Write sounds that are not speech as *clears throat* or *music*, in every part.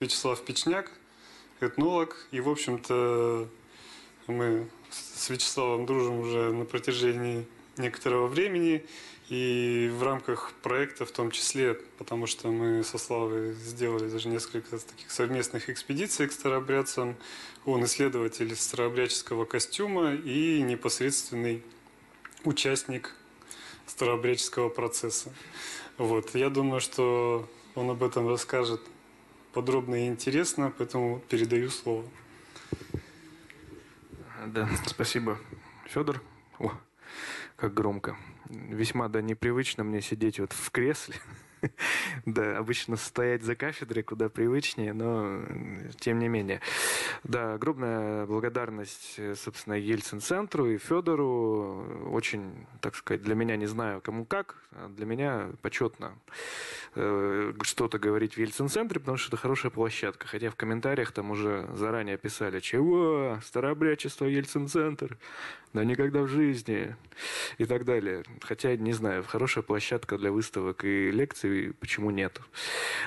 Вячеслав Печняк, этнолог. И, в общем-то, мы с Вячеславом дружим уже на протяжении некоторого времени. И в рамках проекта в том числе, потому что мы со Славой сделали даже несколько таких совместных экспедиций к старообрядцам. Он исследователь старообрядческого костюма и непосредственный участник старообрядческого процесса. Вот. Я думаю, что он об этом расскажет подробно и интересно, поэтому передаю слово. Да, спасибо, Федор. О, как громко. Весьма да непривычно мне сидеть вот в кресле. *laughs* Да, обычно стоять за кафедрой куда привычнее, но тем не менее. Да, огромная благодарность, собственно, Ельцин-центру и Федору. Очень, так сказать, для меня не знаю кому как, а для меня почетно э, что-то говорить в Ельцин-центре, потому что это хорошая площадка. Хотя в комментариях там уже заранее писали, чего, старообрядчество Ельцин-центр, да никогда в жизни и так далее. Хотя, не знаю, хорошая площадка для выставок и лекций, почему нет.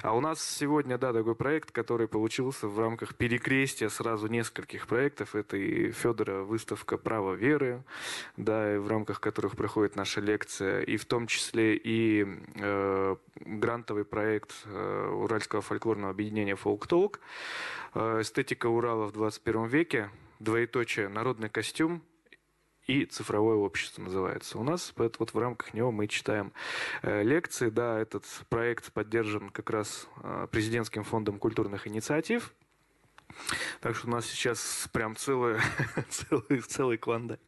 А у нас сегодня, да, такой проект, который получился в рамках перекрестия сразу нескольких проектов. Это и Федора выставка «Право веры», да, и в рамках которых проходит наша лекция, и в том числе и э, грантовый проект э, Уральского фольклорного объединения «Фолк Толк», э, эстетика Урала в 21 веке, двоеточие «Народный костюм», и цифровое общество называется у нас. Поэтому вот в рамках него мы читаем э, лекции. Да, этот проект поддержан как раз э, президентским фондом культурных инициатив. Так что у нас сейчас прям *laughs* целый, целый, целый клондайк.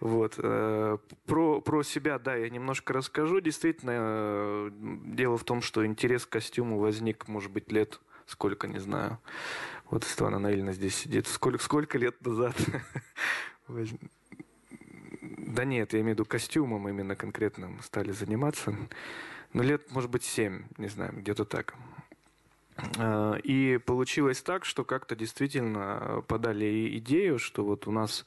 Вот. Э, про, про себя, да, я немножко расскажу. Действительно, дело в том, что интерес к костюму возник, может быть, лет сколько, не знаю. Вот Светлана Наильна здесь сидит. Сколько, сколько лет назад *laughs* Да нет, я имею в виду костюмом именно конкретным стали заниматься. Ну, лет, может быть, семь, не знаю, где-то так. А, и получилось так, что как-то действительно подали идею, что вот у нас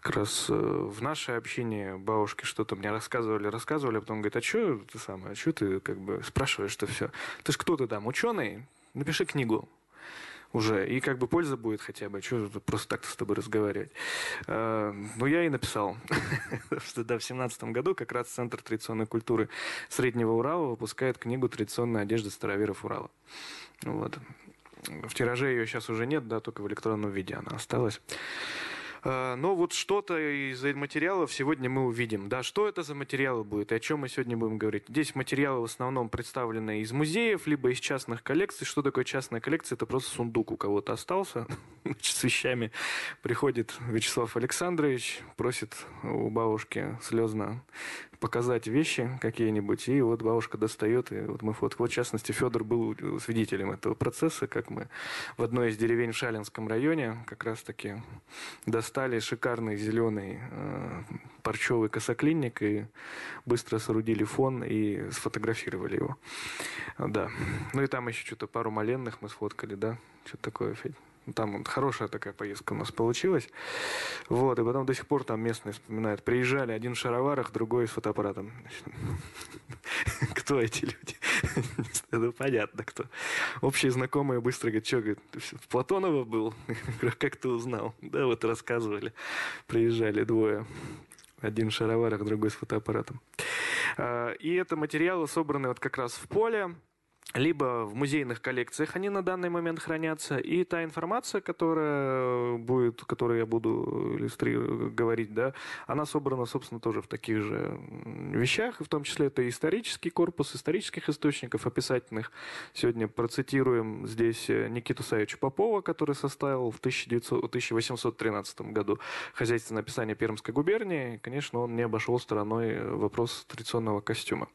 как раз э, в нашей общине бабушки что-то мне рассказывали, рассказывали, а потом говорит, а что ты самое, а что ты как бы спрашиваешь что все? Ты ж кто ты там, ученый? Напиши книгу уже, и как бы польза будет хотя бы, что просто так с тобой разговаривать. А, ну, я и написал, *laughs* что да, в семнадцатом году как раз Центр традиционной культуры Среднего Урала выпускает книгу «Традиционная одежда староверов Урала». Вот. В тираже ее сейчас уже нет, да, только в электронном виде она осталась. А, но вот что-то из материалов сегодня мы увидим. Да, что это за материалы будет и о чем мы сегодня будем говорить? Здесь материалы в основном представлены из музеев, либо из частных коллекций. Что такое частная коллекция? Это просто сундук у кого-то остался *laughs* с вещами. Приходит Вячеслав Александрович, просит у бабушки слезно показать вещи какие-нибудь, и вот бабушка достает, и вот мы фотку. Вот, в частности, Федор был свидетелем этого процесса, как мы в одной из деревень в Шалинском районе как раз-таки достали шикарный зеленый э, парчевый косоклинник и быстро соорудили фон и сфотографировали его. Да. Ну и там еще что-то пару маленных мы сфоткали, да? Что-то такое, Федь. Там хорошая такая поездка у нас получилась. Вот, и потом до сих пор там местные вспоминают. Приезжали, один в шароварах, другой с фотоаппаратом. *laughs* Кто эти люди? *laughs* Ну, понятно, кто. Общие знакомые быстро говорят, что, говорит, Платонова был? *laughs* Как ты узнал? Да, вот рассказывали. Приезжали двое. Один в шароварах, другой с фотоаппаратом. А, и это материалы собраны вот как раз в поле либо в музейных коллекциях они на данный момент хранятся, и та информация, которая будет, которую я буду говорить, да, она собрана, собственно, тоже в таких же вещах, в том числе это исторический корпус исторических источников описательных. Сегодня процитируем здесь Никиту Савича Попова, который составил в 1900, 1813 году хозяйственное описание Пермской губернии. Конечно, он не обошел стороной вопрос традиционного костюма.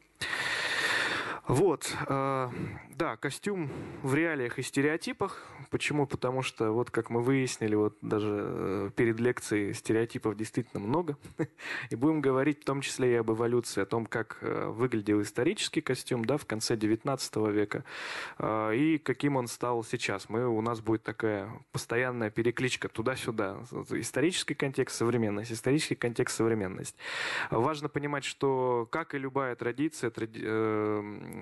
Вот, э, да, костюм в реалиях и стереотипах. Почему? Потому что, вот как мы выяснили, вот даже э, перед лекцией стереотипов действительно много. *laughs* И будем говорить в том числе и об эволюции, о том, как э, выглядел исторический костюм да, в конце XIX века э, и каким он стал сейчас. Мы, у нас будет такая постоянная перекличка туда-сюда. Исторический контекст, современность, исторический контекст, современность. Важно понимать, что, как и любая традиция, тради э,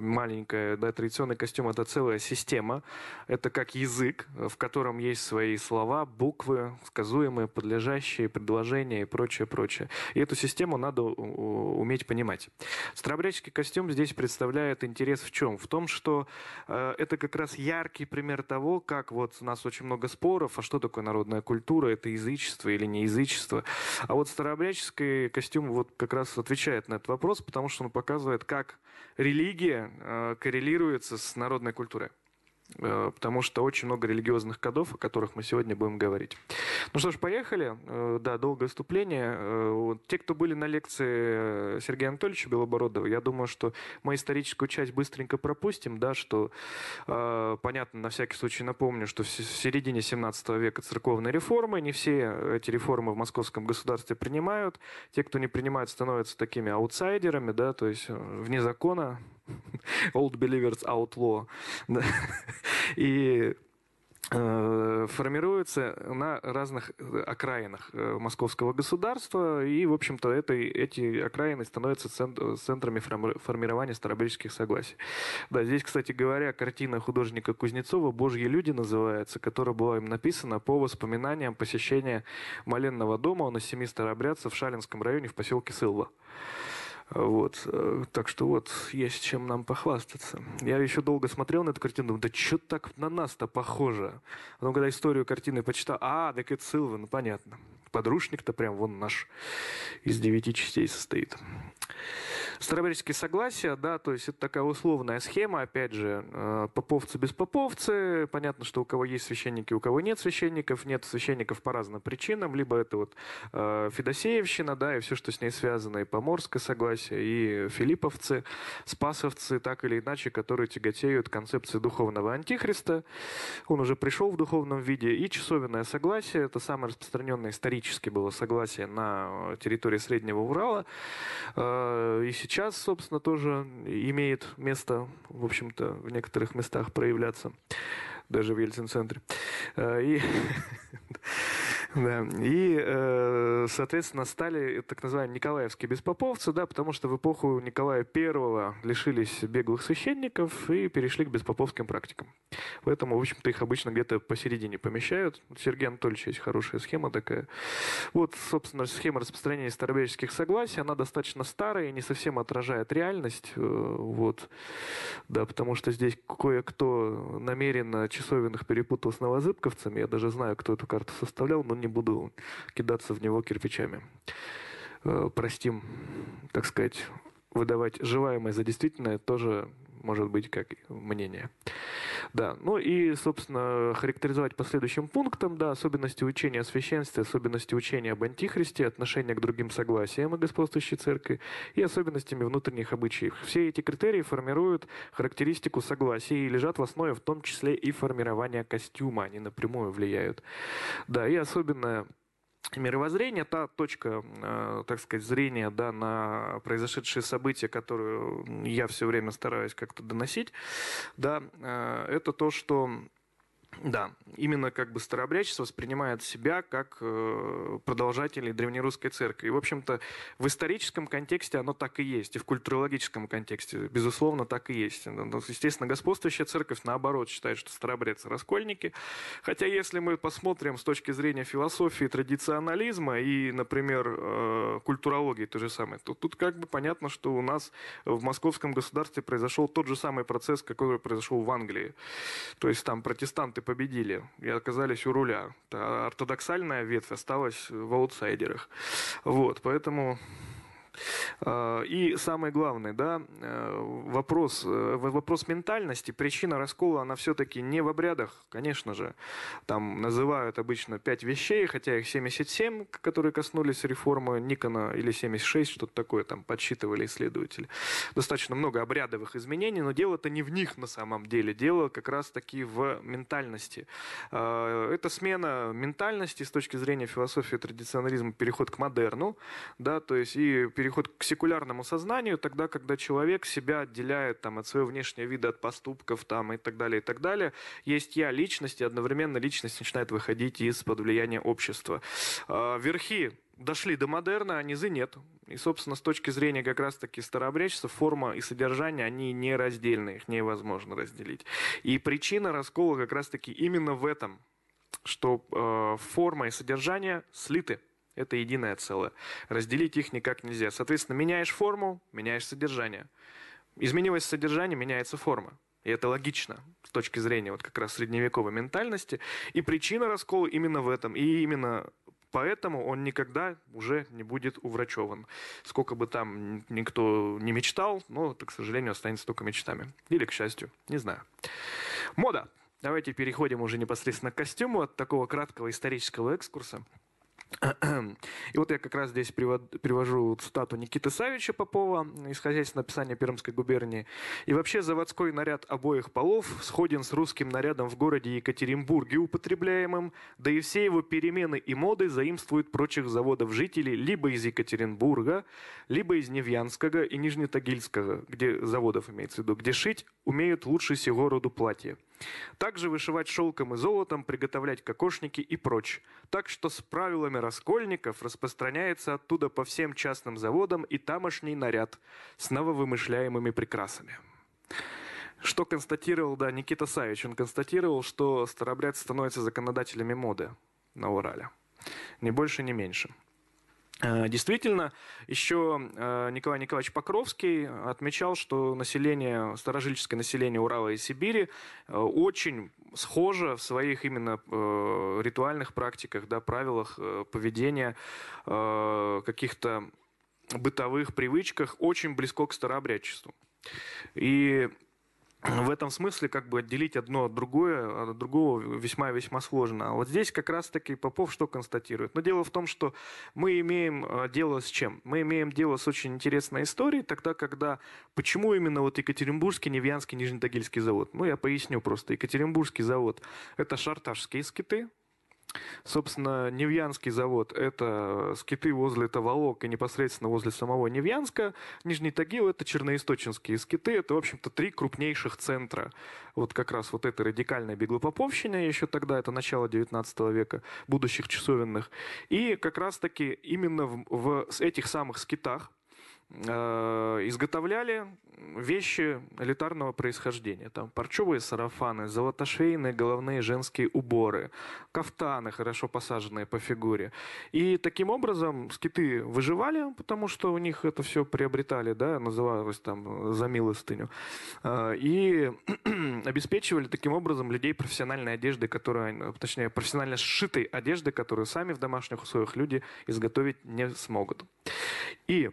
маленькая, да, традиционный костюм это целая система. Это как язык, в котором есть свои слова, буквы, сказуемые, подлежащие, предложения и прочее, прочее. И эту систему надо уметь понимать. Старообрядческий костюм здесь представляет интерес в чем? В том, что э, это как раз яркий пример того, как вот у нас очень много споров, а что такое народная культура, это язычество или не язычество. А вот старообрядческий костюм вот как раз отвечает на этот вопрос, потому что он показывает, как религия э, коррелируется с народной культурой. Э, потому что очень много религиозных кодов, о которых мы сегодня будем говорить. Ну что ж, поехали. Э, да, долгое вступление. Э, те, кто были на лекции Сергея Анатольевича Белобородова, я думаю, что мы историческую часть быстренько пропустим, да, что, понятно, на всякий случай напомню, что в середине 17 века церковные реформы, не все эти реформы в московском государстве принимают. Те, кто не принимает, становятся такими аутсайдерами, да, то есть вне закона, *laughs* Old Believers Outlaw. И э, формируется на разных окраинах э, московского государства, и, в общем-то, это, эти окраины становятся центрами формирования старобрических согласий. Да, здесь, кстати говоря, картина художника Кузнецова «Божьи люди» называется, которая была им написана по воспоминаниям посещения Маленного дома на семи старобрядцев в Шалинском районе в поселке Сылва. Вот. Э, так что вот есть чем нам похвастаться. Я еще долго смотрел на эту картину, думаю, да что так на нас-то похоже? Потом, когда историю картины почитал, а, так это Силва, ну понятно. Подручник-то прям вон наш из девяти частей состоит. Старобрядческие согласия, да, то есть это такая условная схема, опять же, э, поповцы без поповцы, понятно, что у кого есть священники, у кого нет священников, нет священников по разным причинам, либо это вот э, Федосеевщина, да, и все, что с ней связано, и Поморское согласие, и Филипповцы, Спасовцы, так или иначе, которые тяготеют концепции духовного антихриста, он уже пришел в духовном виде, и часовенное согласие, это самое распространенное исторически было согласие на территории Среднего Урала, э, и сейчас сейчас, собственно, тоже имеет место, в общем-то, в некоторых местах проявляться, даже в Ельцин-центре. Э, и *laughs* Да. И, э, соответственно, стали так называемые николаевские беспоповцы, да, потому что в эпоху Николая I лишились беглых священников и перешли к беспоповским практикам. Поэтому, в общем-то, их обычно где-то посередине помещают. У Сергея Анатольевича есть хорошая схема такая. Вот, собственно, схема распространения старобряческих согласий, она достаточно старая и не совсем отражает реальность. Э, вот. Да, потому что здесь кое-кто намеренно часовенных перепутал с новозыбковцами. Я даже знаю, кто эту карту составлял, но не буду кидаться в него кирпичами. Э, простим, так сказать, выдавать желаемое за действительное тоже может быть как мнение. Да, ну и, собственно, характеризовать по следующим пунктам, да, особенности учения о священстве, особенности учения об антихристе, отношение к другим согласиям и господствующей церкви и особенностями внутренних обычаев. Все эти критерии формируют характеристику согласия и лежат в основе в том числе и формирования костюма, они напрямую влияют. Да, и особенно мировоззрение, та точка, э, так сказать, зрения да, на произошедшие события, которую я все время стараюсь как-то доносить, да, э, это то, что да, именно как бы старообрядчество воспринимает себя как э, продолжатели древнерусской церкви. И, в общем-то, в историческом контексте оно так и есть, и в культурологическом контексте, безусловно, так и есть. Ну, ну, естественно, господствующая церковь, наоборот, считает, что старообрядцы – раскольники. Хотя, если мы посмотрим с точки зрения философии, традиционализма и, например, э, культурологии то же самое, то тут как бы понятно, что у нас в московском государстве произошел тот же самый процесс, который произошел в Англии. То есть там протестанты победили и оказались у руля. Ортодоксальная ветвь осталась в аутсайдерах. Вот, поэтому и самое главное, да, э, вопрос, э, вопрос ментальности, причина раскола, она все-таки не в обрядах, конечно же. Там называют обычно пять вещей, хотя их 77, которые коснулись реформы Никона, или 76, что-то такое там подсчитывали исследователи. Достаточно много обрядовых изменений, но дело-то не в них на самом деле. Дело как раз-таки в ментальности. А, это смена ментальности с точки зрения философии традиционализма, переход к модерну, да, то есть и переход к секулярному сознанию, тогда, когда человек себя отделяет там, от своего внешнего вида, от поступков там, и так далее, и так далее. Есть я, личность, и одновременно личность начинает выходить из-под влияния общества. А, верхи дошли до модерна, а низы нет. И, собственно, с точки зрения как раз-таки старообрядчества, форма и содержание, они нераздельны, их невозможно разделить. И причина раскола как раз-таки именно в этом, что э, форма и содержание слиты. Это единое целое. Разделить их никак нельзя. Соответственно, меняешь форму, меняешь содержание. Изменилось содержание, меняется форма. И это логично с точки зрения вот как раз средневековой ментальности. И причина раскола именно в этом. И именно поэтому он никогда уже не будет уврачеван. Сколько бы там никто не мечтал, но это, к сожалению, останется только мечтами. Или к счастью, не знаю. Мода. Давайте переходим уже непосредственно к костюму от такого краткого исторического экскурса. И вот я как раз здесь привожу цитату Никиты Савича Попова из хозяйственного описания Пермской губернии. И вообще заводской наряд обоих полов сходен с русским нарядом в городе Екатеринбурге употребляемым, да и все его перемены и моды заимствуют прочих заводов жителей либо из Екатеринбурга, либо из Невьянского и Нижнетагильского, где заводов имеется в виду, где шить умеют лучше всего роду платья. Также вышивать шелком и золотом, приготовлять кокошники и прочь. Так что с правилами раскольников распространяется оттуда по всем частным заводам и тамошний наряд с нововымышляемыми прекрасами. Что констатировал, да, Никита Савич, он констатировал, что старобрядцы становятся законодателями моды на Урале. Ни больше, ни меньше. Э, действительно, еще э, Николай Николаевич Покровский отмечал, что население, старожильческое население Урала и Сибири э, очень схоже в своих именно ритуальных практиках, да, правилах поведения, каких-то бытовых привычках очень близко к старообрядчеству. И в этом смысле как бы отделить одно от другое, от другого весьма-весьма сложно. А вот здесь как раз-таки Попов что констатирует? Но дело в том, что мы имеем э, дело с чем? Мы имеем дело с очень интересной историей, тогда, когда... Почему именно вот Екатеринбургский, Невьянский, Нижнетагильский завод? Ну, я поясню просто. Екатеринбургский завод – это шарташские скиты, Собственно, Невьянский завод – это скиты возле Таволок и непосредственно возле самого Невьянска. Нижний Тагил – это черноисточинские скиты. Это, в общем-то, три крупнейших центра. Вот как раз вот этой радикальной беглопоповщины еще тогда, это начало 19 века, будущих часовенных. И как раз-таки именно в, в этих самых скитах Э, изготовляли вещи элитарного происхождения. Там парчевые сарафаны, золотошвейные головные женские уборы, кафтаны, хорошо посаженные по фигуре. И таким образом скиты выживали, потому что у них это все приобретали, да, называлось там за милостыню. Э, и *clears throat* обеспечивали таким образом людей профессиональной одеждой, которая, точнее, профессионально сшитой одеждой, которую сами в домашних условиях люди изготовить не смогут. И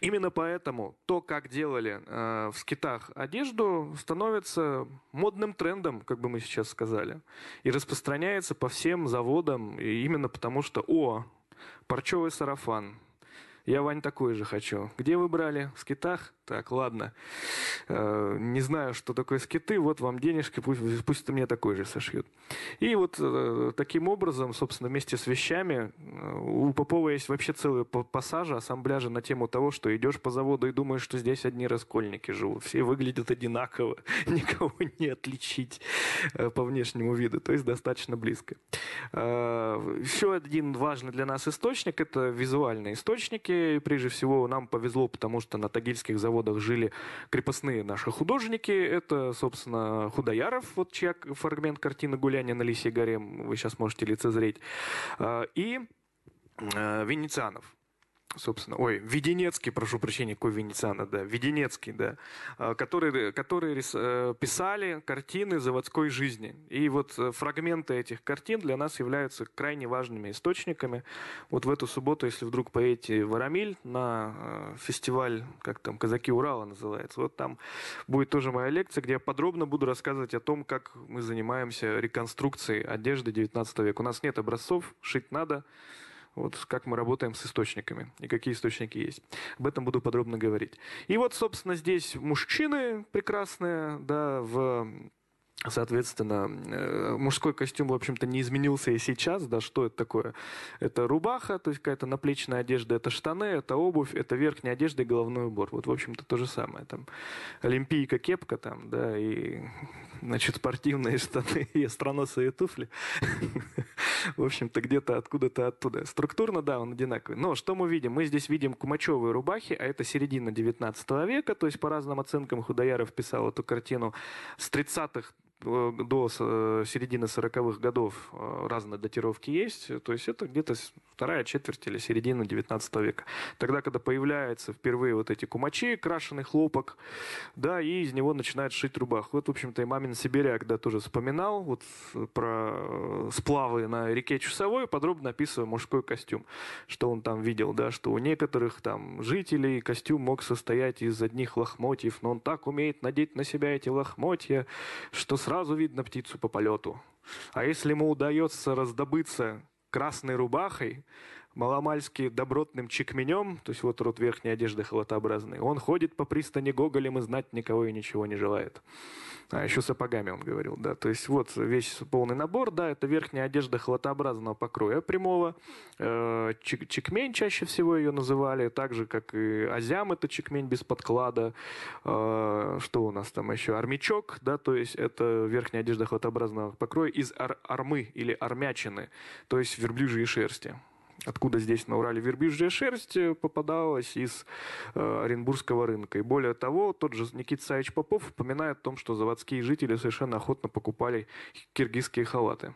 Именно поэтому то, как делали э, в скитах одежду, становится модным трендом, как бы мы сейчас сказали, и распространяется по всем заводам, и именно потому что, о, парчевый сарафан, я, Вань, такой же хочу. Где вы брали? В скитах? Так, ладно. Э, не знаю, что такое скиты. Вот вам денежки, пусть, пусть мне такой же сошьют. И вот э, таким образом, собственно, вместе с вещами, э, у Попова есть вообще целые пассажи, ассамбляжи на тему того, что идешь по заводу и думаешь, что здесь одни раскольники живут. Все выглядят одинаково. *laughs* Никого не отличить по внешнему виду. То есть достаточно близко. Еще один важный для нас источник – это визуальные источники. Прежде всего, нам повезло, потому что на тагильских заводах жили крепостные наши художники. Это, собственно, Худояров, вот чья фрагмент картины «Гуляние на Лисьей горе» вы сейчас можете лицезреть. А, и а, Венецианов собственно, ой, Веденецкий, прошу прощения, какой Венециана, да, Веденецкий, да, а, которые, которые э, писали картины заводской жизни. И вот э, фрагменты этих картин для нас являются крайне важными источниками. Вот в эту субботу, если вдруг поедете в Арамиль на э, фестиваль, как там, «Казаки Урала» называется, вот там будет тоже моя лекция, где я подробно буду рассказывать о том, как мы занимаемся реконструкцией одежды 19 века. У нас нет образцов, шить надо, вот как мы работаем с источниками и какие источники есть. Об этом буду подробно говорить. И вот, собственно, здесь мужчины прекрасные, да, в Соответственно, э, мужской костюм, в общем-то, не изменился и сейчас. Да, что это такое? Это рубаха, то есть какая-то наплечная одежда, это штаны, это обувь, это верхняя одежда и головной убор. Вот, в общем-то, то же самое. Там олимпийка, кепка там, да, и, значит, спортивные *laughs* штаны и остроносые туфли. *laughs* В общем-то, где-то откуда-то оттуда. Структурно, да, он одинаковый. Но что мы видим? Мы здесь видим кумачевые рубахи, а это середина 19 века, то есть по разным оценкам Худояров писал эту картину с 30-х Э, до э, середины 40-х годов э, разные датировки есть. То есть это где-то вторая четверть или середина 19 века. Тогда, когда появляются впервые вот эти кумачи, крашеный хлопок, да, и из него начинают шить рубаху. Вот, в общем-то, и мамин Сибиряк, да, тоже вспоминал вот про сплавы на реке Чусовой, подробно описывая мужской костюм, что он там видел, да, что у некоторых там жителей костюм мог состоять из одних лохмотьев, но он так умеет надеть на себя эти лохмотья, что сразу видно птицу по полету. А если ему удается раздобыться красной рубахой, маломальски добротным чекменем, то есть вот рот верхней одежды халатообразный, он ходит по пристани гоголем и знать никого и ничего не желает. А еще сапогами он говорил, да. То есть вот весь полный набор, да, это верхняя одежда халатообразного покроя прямого. Э, чекмень чаще всего ее называли, так же, как и азям, это чекмень без подклада. Э, что у нас там еще? Армячок, да, то есть это верхняя одежда халатообразного покроя из ар армы или армячины, то есть верблюжьей шерсти откуда здесь на Урале верблюжья шерсть э, попадалась из э, Оренбургского рынка. И более того, тот же Никита Савич Попов упоминает о том, что заводские жители совершенно охотно покупали киргизские халаты.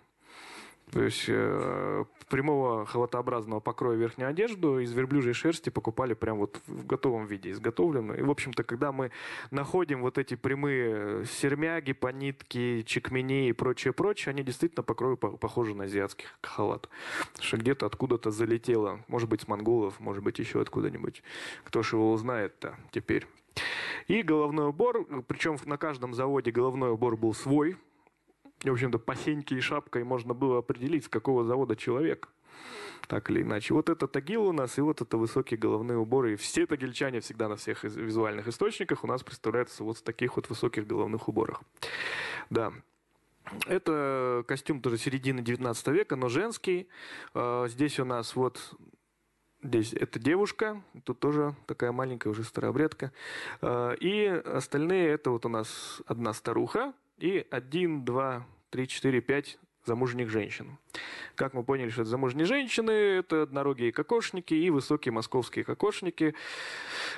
То есть э, прямого халатообразного покроя верхнюю одежду из верблюжьей шерсти покупали прям вот в готовом виде, изготовленную. И, в общем-то, когда мы находим вот эти прямые сермяги, понитки, чекмени и прочее-прочее, они действительно по похожи на азиатский халат. Что где-то откуда-то залетело, может быть, с монголов, может быть, еще откуда-нибудь. Кто ж его узнает-то теперь. И головной убор, причем на каждом заводе головной убор был свой, в общем-то, по сеньке и шапкой можно было определить, с какого завода человек. Так или иначе. Вот это тагил у нас, и вот это высокие головные уборы. И все тагильчане всегда на всех визуальных источниках у нас представляются вот в таких вот высоких головных уборах. Да. Это костюм тоже середины 19 века, но женский. А, здесь у нас вот Здесь это девушка, тут тоже такая маленькая уже старообрядка. А, и остальные это вот у нас одна старуха, и один, два, три, четыре, пять замужних женщин. Как мы поняли, что это замужние женщины, это однорогие кокошники и высокие московские кокошники,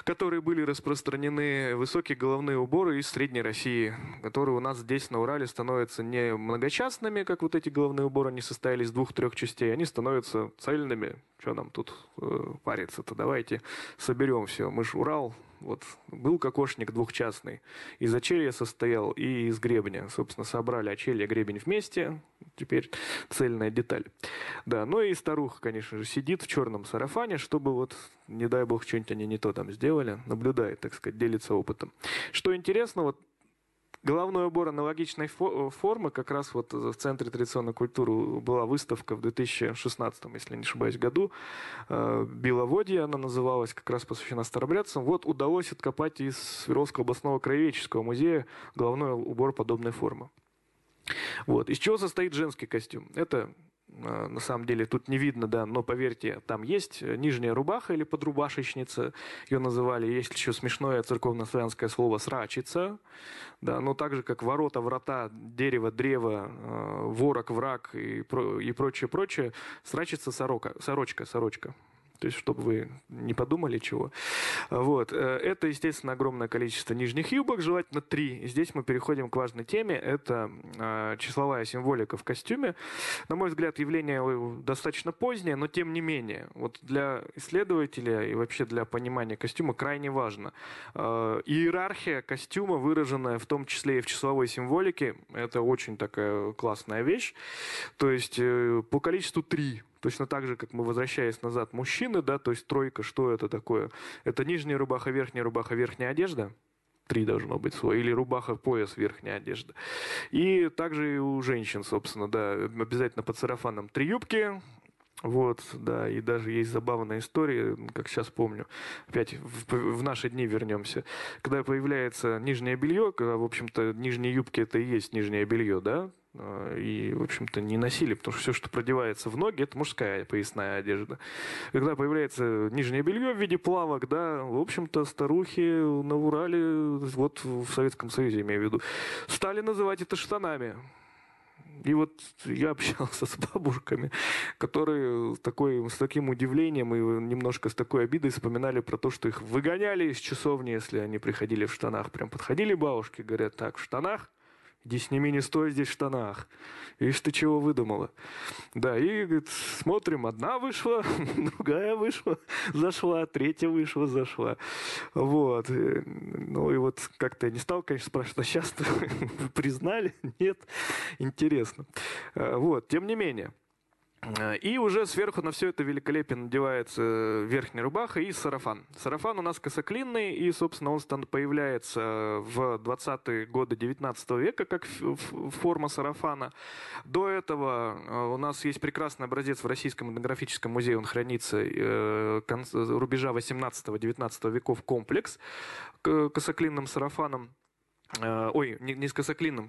которые были распространены, высокие головные уборы из Средней России, которые у нас здесь на Урале становятся не многочастными, как вот эти головные уборы, они состояли из двух-трех частей, они становятся цельными. Что нам тут э, париться-то? Давайте соберем все. Мы же Урал, вот был кокошник двухчастный. Из очелья состоял и из гребня. Собственно, собрали очелье гребень вместе. Теперь цельная деталь. Да, ну и старуха, конечно же, сидит в черном сарафане, чтобы вот, не дай бог, что-нибудь они не то там сделали. Наблюдает, так сказать, делится опытом. Что интересно, вот Головной убор аналогичной формы, как раз вот в Центре традиционной культуры была выставка в 2016, если не ошибаюсь, году. Э, Беловодье она называлась, как раз посвящена старобрядцам. Вот удалось откопать из Свердловского областного краеведческого музея головной убор подобной формы. Вот. Из чего состоит женский костюм? Это на самом деле тут не видно, да, но поверьте, там есть нижняя рубаха или подрубашечница, ее называли, есть еще смешное церковно-славянское слово «срачица», да, но так же, как ворота, врата, дерево, древо, а, ворог, враг и, и прочее, прочее, срачица сорока, сорочка, сорочка, то есть, чтобы вы не подумали чего. Вот. Э, это, естественно, огромное количество нижних юбок, желательно три. Здесь мы переходим к важной теме. Это э, числовая символика в костюме. На мой взгляд, явление достаточно позднее, но тем не менее. Вот для исследователя и вообще для понимания костюма крайне важно. Э, иерархия костюма, выраженная в том числе и в числовой символике, это очень такая классная вещь. То есть по количеству три Точно так же, как мы, возвращаясь назад, мужчины, да, то есть тройка, что это такое? Это нижняя рубаха, верхняя рубаха, верхняя одежда. Три должно быть свой. Или рубаха, пояс, верхняя одежда. И также и у женщин, собственно, да, обязательно под сарафаном три юбки, Вот, да, и даже есть забавная история, как сейчас помню. Опять в, в наши дни вернемся. Когда появляется нижнее белье, когда, в общем-то, нижние юбки это и есть нижнее белье, да, и, в общем-то, не носили, потому что все, что продевается в ноги, это мужская поясная одежда. Когда появляется нижнее белье в виде плавок, да, в общем-то, старухи на Урале, вот в Советском Союзе, имею в виду, стали называть это штанами. И вот я общался *laughs* с бабушками, которые такой, с таким удивлением и немножко с такой обидой вспоминали про то, что их выгоняли из часовни, если они приходили в штанах. Прям подходили бабушки, говорят, так, в штанах Иди сними не стой здесь в штанах. Видишь, ты чего выдумала? Да, и говорит, смотрим, одна вышла, *laughs* другая вышла, зашла, третья вышла, зашла. Вот. Ну и вот как-то я не стал, конечно, спрашивать, а сейчас *laughs* признали? Нет? Интересно. А, вот, тем не менее. Э, и уже сверху на все это великолепие надевается верхняя рубаха и сарафан. Сарафан у нас косоклинный, и, собственно, он появляется в 20-е годы 19 века как форма сарафана. До этого э, у нас есть прекрасный образец в Российском этнографическом музее, он хранится э, рубежа 18-19 веков комплекс косоклинным сарафаном. Э, ой, не, с косоклином,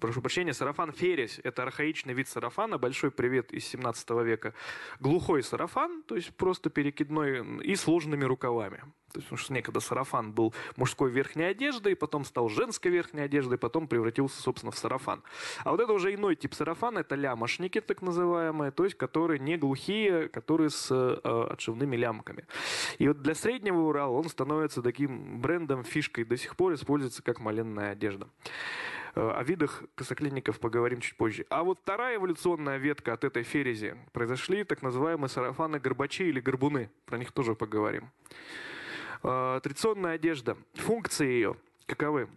прошу прощения, сарафан фересь. Это архаичный вид сарафана, большой привет из 17 века. Глухой сарафан, то есть просто перекидной и сложными рукавами. То есть, потому что некогда сарафан был мужской верхней одеждой, потом стал женской верхней одеждой, потом превратился, собственно, в сарафан. А вот это уже иной тип сарафана, это лямошники, так называемые, то есть которые не глухие, которые с э, отшивными лямками. И вот для среднего Урала он становится таким брендом, фишкой, до сих пор используется как маленная одежда. Э, о видах косоклинников поговорим чуть позже. А вот вторая эволюционная ветка от этой ферези произошли так называемые сарафаны горбачи или горбуны. Про них тоже поговорим. Э, традиционная одежда. Функции ее каковы?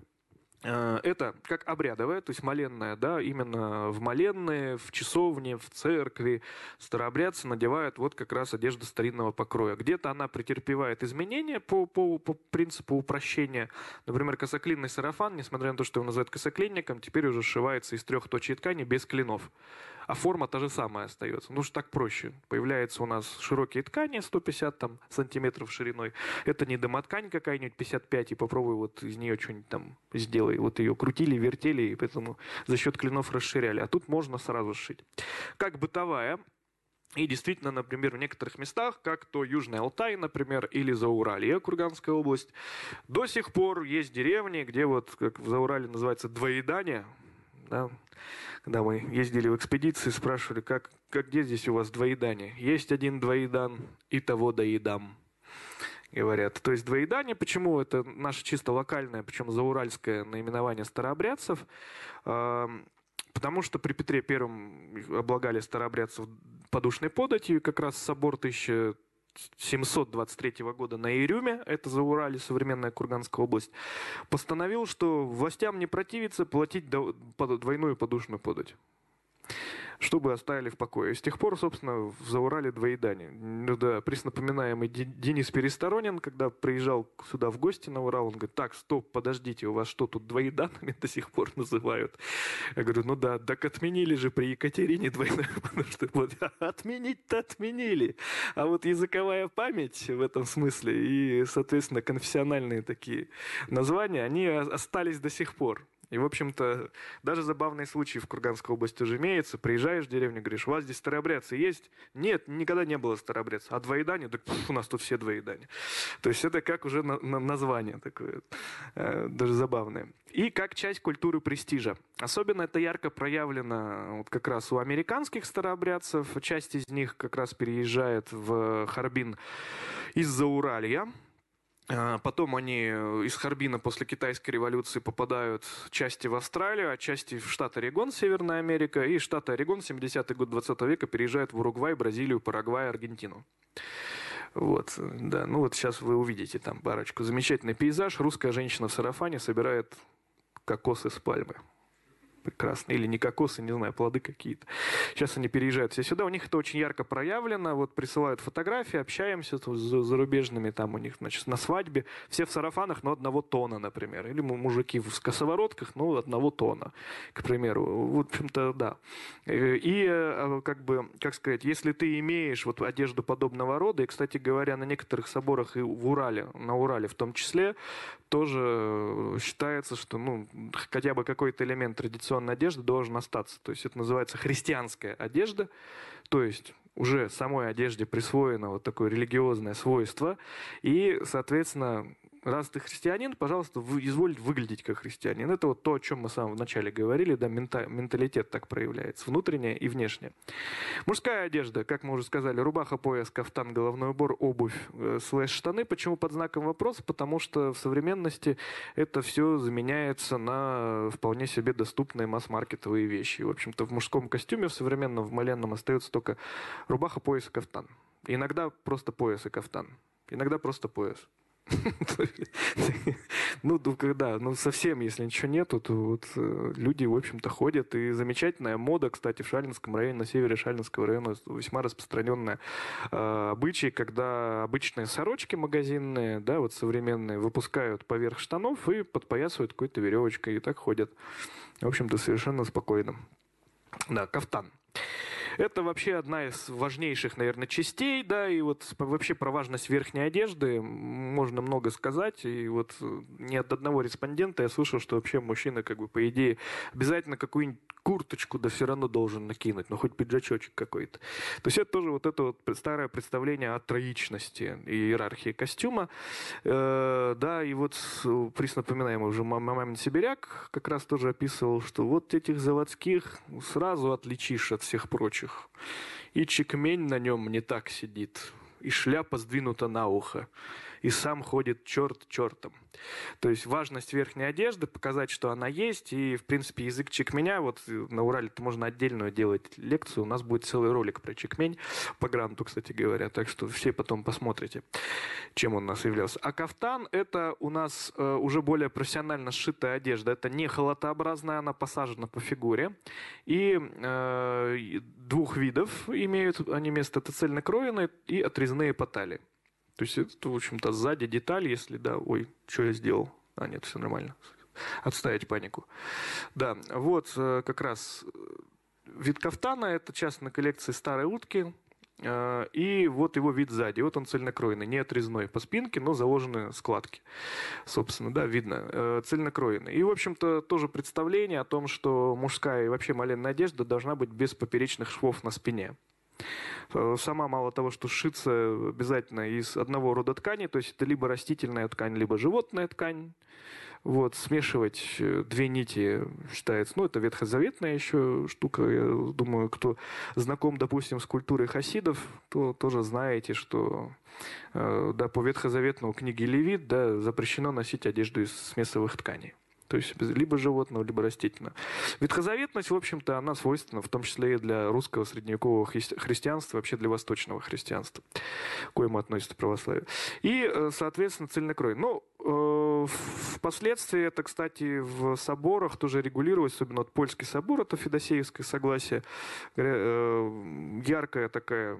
Э, это как обрядовая, то есть моленная, да, именно в моленные, в часовне, в церкви старообрядцы надевают вот как раз одежду старинного покроя. Где-то она претерпевает изменения по, по, по принципу упрощения. Например, косоклинный сарафан, несмотря на то, что его называют косоклинником, теперь уже сшивается из трех точек ткани без клинов а форма та же самая остается. Ну, что так проще. Появляются у нас широкие ткани, 150 там, сантиметров шириной. Это не домоткань какая-нибудь 55, и попробуй вот из нее что-нибудь там сделай. Вот ее крутили, вертели, и поэтому за счет клинов расширяли. А тут можно сразу сшить. Как бытовая, и действительно, например, в некоторых местах, как то Южный Алтай, например, или Зауралье, Курганская область, до сих пор есть деревни, где вот, как в Заурале называется, двоедание, да, когда мы ездили в экспедиции, спрашивали, как, как где здесь у вас двоедание? Есть один двоедан, и того доедам говорят. То есть двоедание, почему это наше чисто локальное, причем зауральское наименование старообрядцев, потому что при Петре Первом облагали старообрядцев подушной податью, как раз собор 1000 723 года на Ирюме, это за Урале, современная Курганская область, постановил, что властям не противится платить двойную подушную подать чтобы оставили в покое. с тех пор, собственно, в Заурале двоедание. Ну да, приснапоминаемый Денис Пересторонин, когда приезжал сюда в гости на Урал, он говорит, так, стоп, подождите, у вас что, тут двоеданными до сих пор называют? Я говорю, ну да, так отменили же при Екатерине двойное, *laughs* потому что вот отменить-то отменили. А вот языковая память в этом смысле и, соответственно, конфессиональные такие названия, они остались до сих пор. И, в общем-то, даже забавные случаи в Курганской области уже имеются. Приезжаешь в деревню, говоришь, у вас здесь старообрядцы есть? Нет, никогда не было старообрядцев. А двоедание? Так пф, у нас тут все двоедания. То есть это как уже на, на, название такое, э, даже забавное. И как часть культуры престижа. Особенно это ярко проявлено вот как раз у американских старообрядцев. Часть из них как раз переезжает в Харбин из-за Уралья. А, потом они э, из Харбина после китайской революции попадают части в Австралию, а части в штат Орегон, Северная Америка, и штат Орегон 70-й год 20 века переезжают в Уругвай, Бразилию, Парагвай, Аргентину. Вот, да, ну вот сейчас вы увидите там парочку. Замечательный пейзаж. Русская женщина в сарафане собирает кокосы с пальмы. Прекрасно. Или не кокосы, не знаю, плоды какие-то. Сейчас они переезжают все сюда. У них это очень ярко проявлено. Вот присылают фотографии, общаемся с зарубежными. Там у них, значит, на свадьбе. Все в сарафанах, но одного тона, например. Или мужики в косоворотках, но одного тона, к примеру. В общем-то, да. Э, и, э, как бы, как сказать, если ты имеешь вот одежду подобного рода, и, кстати говоря, на некоторых соборах и в Урале, на Урале в том числе, тоже считается, что ну, хотя бы какой-то элемент традиционной одежды должен остаться. То есть это называется христианская одежда, то есть уже самой одежде присвоено вот такое религиозное свойство, и, соответственно, раз ты христианин, пожалуйста, вы, изволь выглядеть как христианин. Это вот то, о чем мы с самого начале говорили, да, мента, менталитет так проявляется, внутреннее и внешнее. Мужская одежда, как мы уже сказали, рубаха, пояс, кафтан, головной убор, обувь, э, слэш, штаны. Почему под знаком вопроса? Потому что в современности это все заменяется на вполне себе доступные масс-маркетовые вещи. В общем-то, в мужском костюме в современном, в маленном остается только рубаха, пояс и кафтан. Иногда просто пояс и кафтан. Иногда просто пояс. *laughs* Ну, когда, ну, совсем, если ничего нету, то вот э, люди, в общем-то, ходят. И замечательная мода, кстати, в Шалинском районе, на севере Шалинского района весьма распространенная э, обычай, когда обычные сорочки магазинные, да, вот современные, выпускают поверх штанов и подпоясывают какой-то веревочкой, и так ходят. В общем-то, совершенно спокойно. Да, кафтан. Это вообще одна из важнейших, наверное, частей, да, и вот вообще про важность верхней одежды можно много сказать, и вот э, ни от одного респондента я слышал, что вообще мужчина, как бы, по идее, обязательно какую-нибудь курточку, да все равно должен накинуть, ну хоть пиджачочек какой-то. То есть это тоже вот это вот старое представление о троичности и иерархии костюма. Э, да, и вот приз напоминаем уже Мамамин Сибиряк как раз тоже описывал, что вот этих заводских сразу отличишь от всех прочих. И чекмень на нем не так сидит, и шляпа сдвинута на ухо и сам ходит черт чертом. То есть важность верхней одежды, показать, что она есть, и, в принципе, язык чекменя, вот на Урале-то можно отдельную делать лекцию, у нас будет целый ролик про чекмень, по гранту, кстати говоря, так что все потом посмотрите, чем он у нас являлся. А кафтан – это у нас э, уже более профессионально сшитая одежда, это не холотообразная, она посажена по фигуре, и э, двух видов имеют они место, это цельнокроенные и отрезные по талии. То есть это, в общем-то, сзади деталь, если, да, ой, что я сделал? А, нет, все нормально. Отставить панику. Да, вот э, как раз э, вид кафтана, это часть на коллекции старой утки, э, и вот его вид сзади. Вот он цельнокроенный, не отрезной по спинке, но заложены складки. Собственно, да, видно. Цельнокроенный. И, в общем-то, тоже представление о том, что мужская и вообще маленная одежда должна быть без поперечных швов на спине. Э, сама мало того, что сшится обязательно из одного рода ткани, то есть это либо растительная ткань, либо животная ткань. Вот, смешивать э, две нити считается, ну, это ветхозаветная еще штука. Я думаю, кто знаком, допустим, с культурой хасидов, то тоже знаете, что э, да, по ветхозаветному книге Левит да, запрещено носить одежду из смесовых тканей. То есть либо животного, либо растительного. Ветхозаветность, в общем-то, она свойственна в том числе и для русского средневекового христианства, вообще для восточного христианства, к коему относится православие. И, э, соответственно, цельнокрой. Ну, э, впоследствии это, кстати, в соборах тоже регулировалось, особенно вот польский собор, это Федосеевское согласие, э, яркая такая,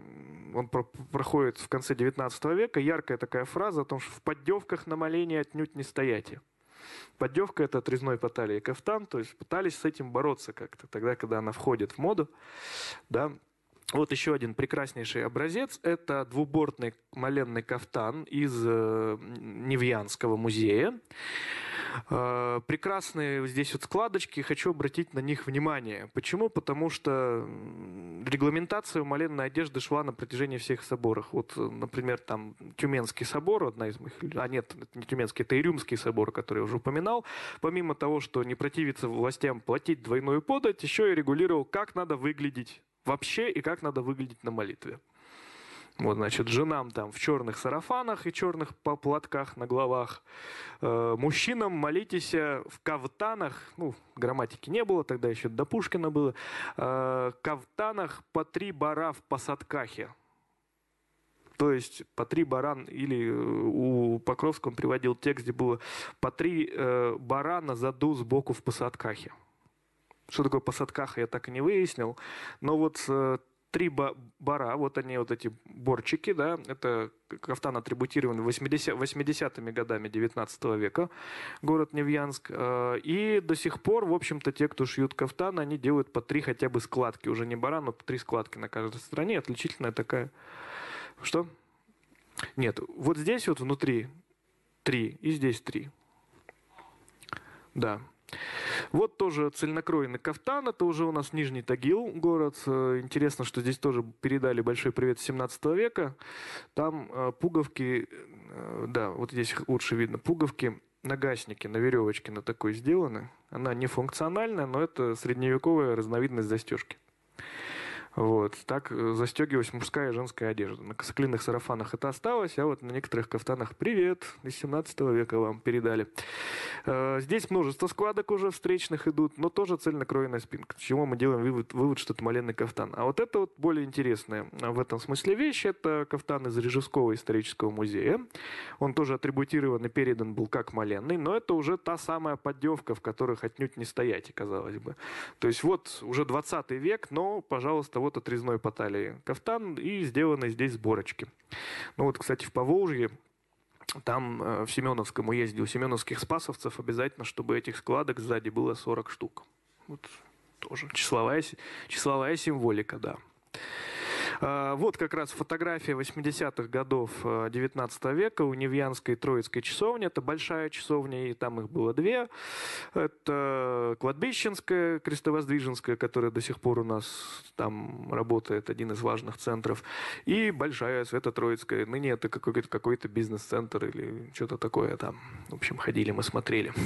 он проходит в конце 19 века, яркая такая фраза о том, что в поддевках на моление отнюдь не стоять. Поддевка – это отрезной по талии кафтан, то есть пытались с этим бороться как-то тогда, когда она входит в моду. Да. Вот еще один прекраснейший образец – это двубортный маленный кафтан из э, Невьянского музея. Э, прекрасные здесь вот складочки, хочу обратить на них внимание. Почему? Потому что регламентация умаленной одежды шла на протяжении всех соборов. Вот, например, там Тюменский собор, одна из моих... А нет, это не Тюменский, это Ирюмский собор, который я уже упоминал. Помимо того, что не противиться властям платить двойную подать, еще и регулировал, как надо выглядеть вообще и как надо выглядеть на молитве. Вот, значит, женам там в черных сарафанах и черных платках на головах. Э, мужчинам молитесь в кафтанах, ну, грамматики не было, тогда еще до Пушкина было, э, кафтанах по три бара в посадкахе. То есть по три баран, или э, у Покровского он приводил текст, где было по три э, барана заду сбоку в посадкахе. Что такое посадках, я так и не выяснил. Но вот э, три бара, вот они, вот эти борчики, да, это кафтан атрибутирован 80, 80-ми годами 19 века, город Невьянск. Э, и до сих пор, в общем-то, те, кто шьют кафтан, они делают по три хотя бы складки. Уже не бара, но по три складки на каждой стороне. Отличительная такая... Что? Нет, вот здесь вот внутри три, и здесь три. Да. Вот тоже цельнокроенный кафтан. Это уже у нас Нижний Тагил город. Э, интересно, что здесь тоже передали большой привет 17 века. Там э, пуговки, э, да, вот здесь лучше видно, пуговки нагасники на веревочке на такой сделаны. Она не функциональная, но это средневековая разновидность застежки. Вот. Так э, застегивалась мужская и женская одежда. На косоклинных сарафанах это осталось, а вот на некоторых кафтанах «Привет!» из 17 века вам передали. Э, здесь множество складок уже встречных идут, но тоже цельнокроенная спинка. Чего мы делаем вывод, вывод, что это маленный кафтан. А вот это вот более интересная в этом смысле вещь. Это кафтан из Рижевского исторического музея. Он тоже атрибутирован и передан был как маленный, но это уже та самая поддевка, в которых отнюдь не стоять, казалось бы. То есть вот уже 20 век, но, пожалуйста, вот отрезной по талии кафтан и сделаны здесь сборочки. Ну вот, кстати, в Поволжье там э, в Семеновском уезде у семеновских спасовцев обязательно, чтобы этих складок сзади было 40 штук. Вот тоже числовая, числовая символика, да. А, вот как раз фотография 80-х годов 19 э, века у Невьянской Троицкой часовни. Это большая часовня, и там их было две. Это кладбищенская, крестовоздвиженская, которая до сих пор у нас там работает, один из важных центров. И большая Свято-Троицкая. Ныне это какой-то какой бизнес-центр или что-то такое там. В общем, ходили мы, смотрели. *laughs*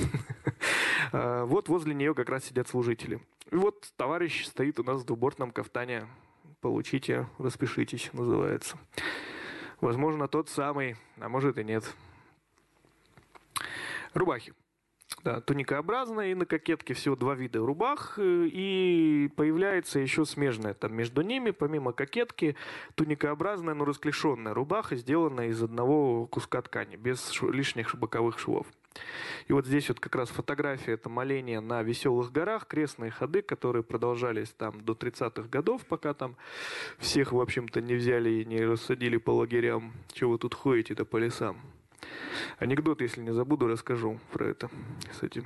А, вот возле нее как раз сидят служители. И вот товарищ стоит у нас в двубортном кафтане получите, распишитесь, называется. Возможно, тот самый, а может и нет. Рубахи. Да, туникообразная, и на кокетке всего два вида рубах, э, и появляется еще смежная там между ними, помимо кокетки, туникообразная, но расклешенная рубаха, сделанная из одного куска ткани, без лишних боковых швов. И вот здесь вот как раз фотография, это моление на Веселых горах, крестные ходы, которые продолжались там до 30-х годов, пока там всех, в общем-то, не взяли и не рассадили по лагерям. Чего вы тут ходите-то по лесам? Анекдот, если не забуду, расскажу про это, кстати.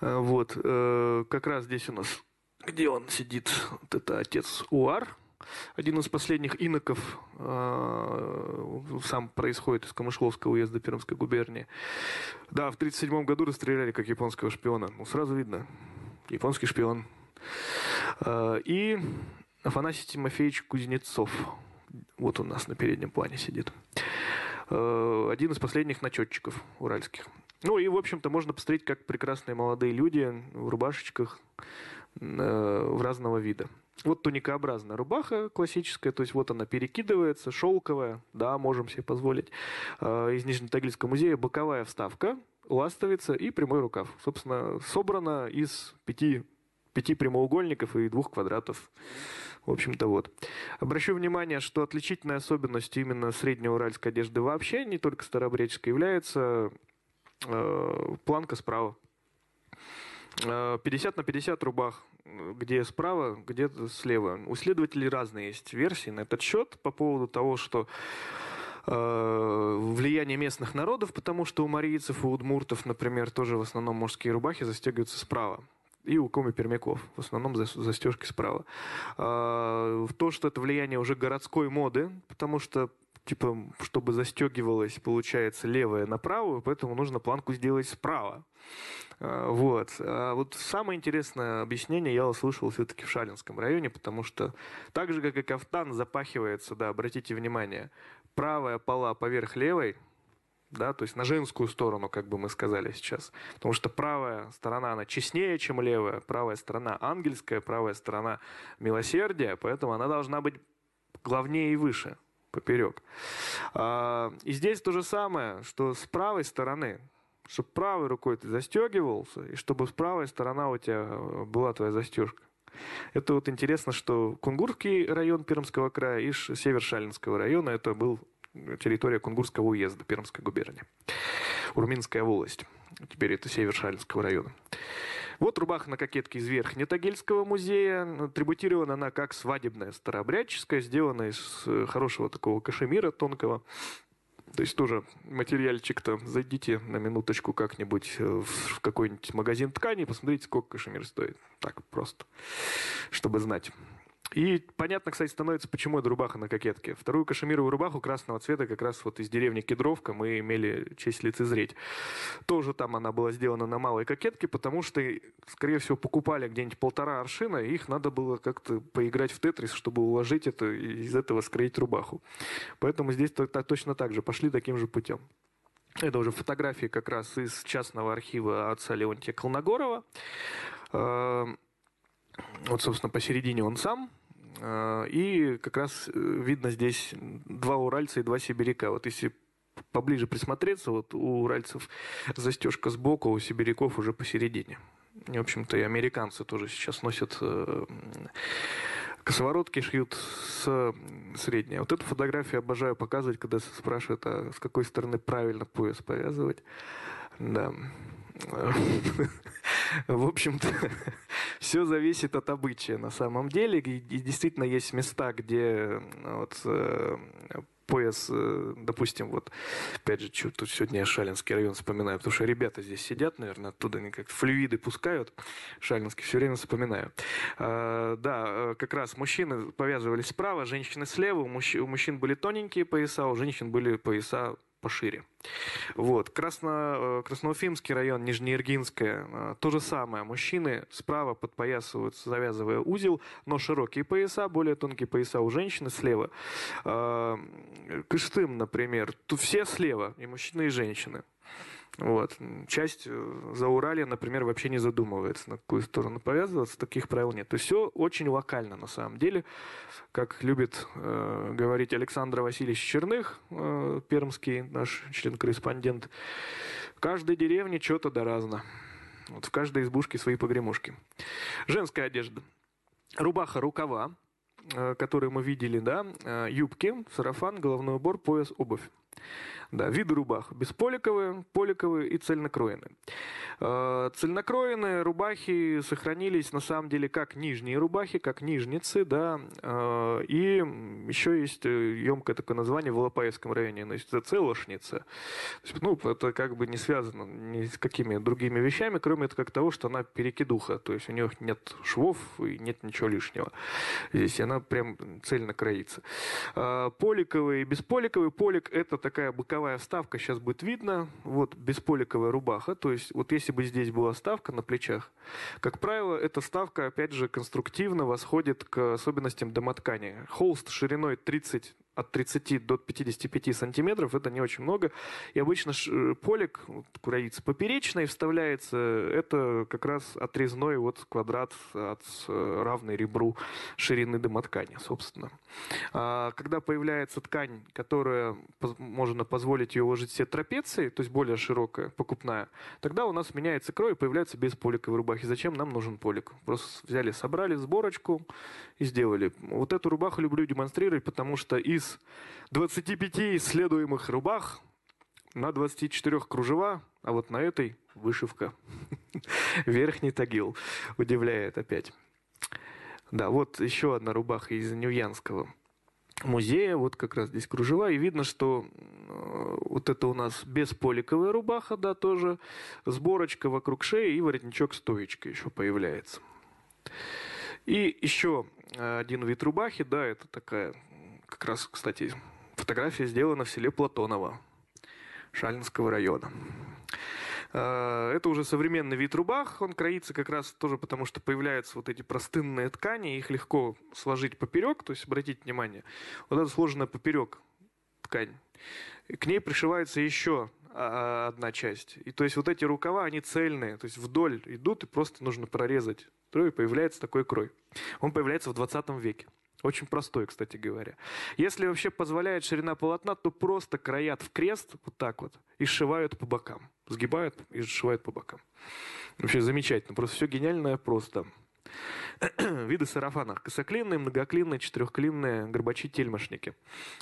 А, вот, э, как раз здесь у нас, где он сидит, вот это отец Уар, один из последних иноков э, сам происходит из Камышловского уезда Пермской губернии. Да, в 1937 году расстреляли как японского шпиона. Ну, сразу видно, японский шпион. Э, и Афанасий Тимофеевич Кузнецов. Вот у нас на переднем плане сидит. Э, один из последних начетчиков уральских. Ну и, в общем-то, можно посмотреть, как прекрасные молодые люди в рубашечках в разного вида. Вот туникообразная рубаха классическая, то есть вот она перекидывается, шелковая, да, можем себе позволить. Э, из Нижнетагильского музея боковая вставка, ластовица и прямой рукав. Собственно, собрана из пяти, пяти прямоугольников и двух квадратов. В общем-то, вот. Обращу внимание, что отличительной особенностью именно среднеуральской одежды вообще, не только старообрядческой, является э, планка справа. 50 э, на 50 рубах, где справа, где слева. У исследователей разные есть версии на этот счет по поводу того, что э, влияние местных народов, потому что у марийцев и удмуртов, например, тоже в основном мужские рубахи застегиваются справа. И у коми-пермяков, в основном застежки справа. Э, то, что это влияние уже городской моды, потому что типа, чтобы застегивалось, получается, левое на правую, поэтому нужно планку сделать справа. А, вот. А вот самое интересное объяснение я услышал все-таки в Шалинском районе, потому что так же, как и кафтан, запахивается, да, обратите внимание, правая пола поверх левой, да, то есть на женскую сторону, как бы мы сказали сейчас. Потому что правая сторона, она честнее, чем левая, правая сторона ангельская, правая сторона милосердия, поэтому она должна быть главнее и выше поперек. А, и здесь то же самое, что с правой стороны, чтобы правой рукой ты застегивался, и чтобы с правой сторона у тебя э, была твоя застежка. Это вот интересно, что Кунгурский район Пермского края и север Шалинского района, это был территория Кунгурского уезда Пермской губернии. Урминская волость. Теперь это север Шалинского района. Вот рубаха на кокетке из Верхнетагильского музея. Трибутирована она как свадебная старообрядческая, сделана из э, хорошего такого кашемира тонкого. То есть тоже материальчик-то, зайдите на минуточку как-нибудь э, в какой-нибудь магазин ткани, посмотрите, сколько кашемир стоит. Так просто, чтобы знать. И понятно, кстати, становится, почему это рубаха на кокетке. Вторую кашемировую рубаху красного цвета как раз вот из деревни Кедровка мы имели честь лицезреть. Тоже там она была сделана на малой кокетке, потому что, скорее всего, покупали где-нибудь полтора аршина, и их надо было как-то поиграть в тетрис, чтобы уложить это и из этого скроить рубаху. Поэтому здесь точно так же пошли таким же путем. Это уже фотографии как раз из частного архива отца Леонтия Колногорова. Эм, вот, собственно, посередине он сам, и как раз э, видно здесь два уральца и два сибиряка. Вот если поближе присмотреться, вот у уральцев застежка сбоку, у сибиряков уже посередине. И, в общем-то, и американцы тоже сейчас носят э, косоворотки, шьют с средней. Вот эту фотографию обожаю показывать, когда спрашивают, а с какой стороны правильно пояс повязывать. Да. В общем-то, *laughs* все зависит от обычая на самом деле. И действительно есть места, где вот, э, пояс, э, допустим, вот, опять же, что тут сегодня я Шалинский район вспоминаю, потому что ребята здесь сидят, наверное, оттуда они как флюиды пускают, Шалинский все время вспоминаю. А, да, э, как раз мужчины повязывались справа, женщины слева, у мужчин были тоненькие пояса, у женщин были пояса пошире. Вот. Красно, э, Красноуфимский район, Нижнеиргинская, э, то же самое. Мужчины справа подпоясываются, завязывая узел, но широкие пояса, более тонкие пояса у женщины слева. Э, Кыштым, например, тут все слева, и мужчины, и женщины. Вот. Часть э, за Урале, например, вообще не задумывается, на какую сторону повязываться, таких правил нет. То есть все очень локально на самом деле. Как любит э, говорить Александр Васильевич Черных, э, пермский наш член-корреспондент, в каждой деревне что-то да разно. Вот в каждой избушке свои погремушки. Женская одежда. Рубаха, рукава, э, которые мы видели, да, э, юбки, сарафан, головной убор, пояс, обувь. Да, виды рубах бесполиковые, поликовые и цельнокроенные. Э, цельнокроенные рубахи сохранились на самом деле как нижние рубахи, как нижницы, да, э, и еще есть емкое такое название в Алапаевском районе, то есть это целошница. ну, это как бы не связано ни с какими другими вещами, кроме как того, что она перекидуха, то есть у нее нет швов и нет ничего лишнего. Здесь она прям цельно кроится. Э, поликовые и бесполиковые. Полик – это такая боковая вставка, сейчас будет видно, вот бесполиковая рубаха, то есть вот если бы здесь была вставка на плечах, как правило, эта вставка, опять же, конструктивно восходит к особенностям домоткани. Холст шириной 30 от 30 до 55 сантиметров, это не очень много. И обычно э, полик, вот, кураица поперечной вставляется, это как раз отрезной вот квадрат от э, равной ребру ширины домоткани, собственно. А когда появляется ткань, которая можно позволить ее уложить все трапеции, то есть более широкая, покупная, тогда у нас меняется крой и появляется без поликовой рубахи. Зачем нам нужен полик? Просто взяли, собрали сборочку и сделали. Вот эту рубаху люблю демонстрировать, потому что из 25 исследуемых рубах на 24 кружева, а вот на этой вышивка. *laughs* Верхний тагил. Удивляет опять. Да, вот еще одна рубаха из Ньюянского музея. Вот как раз здесь кружева. И видно, что э, вот это у нас бесполиковая рубаха, да, тоже. Сборочка вокруг шеи и воротничок стоечка еще появляется. И еще один вид рубахи, да, это такая как раз, кстати, фотография сделана в селе Платоново Шалинского района. А, это уже современный вид рубах, он кроится как раз тоже потому, что появляются вот эти простынные ткани, их легко сложить поперек, то есть обратите внимание, вот эта сложенная поперек ткань, к ней пришивается еще а, одна часть. И то есть вот эти рукава, они цельные, то есть вдоль идут, и просто нужно прорезать. И появляется такой крой. Он появляется в 20 веке. Очень простой, кстати говоря. Если вообще позволяет ширина полотна, то просто краят в крест вот так вот и сшивают по бокам. Сгибают и сшивают по бокам. Вообще замечательно. Просто все гениальное просто. Виды сарафанов. Косоклинные, многоклинные, четырехклинные, горбачи-тельмошники.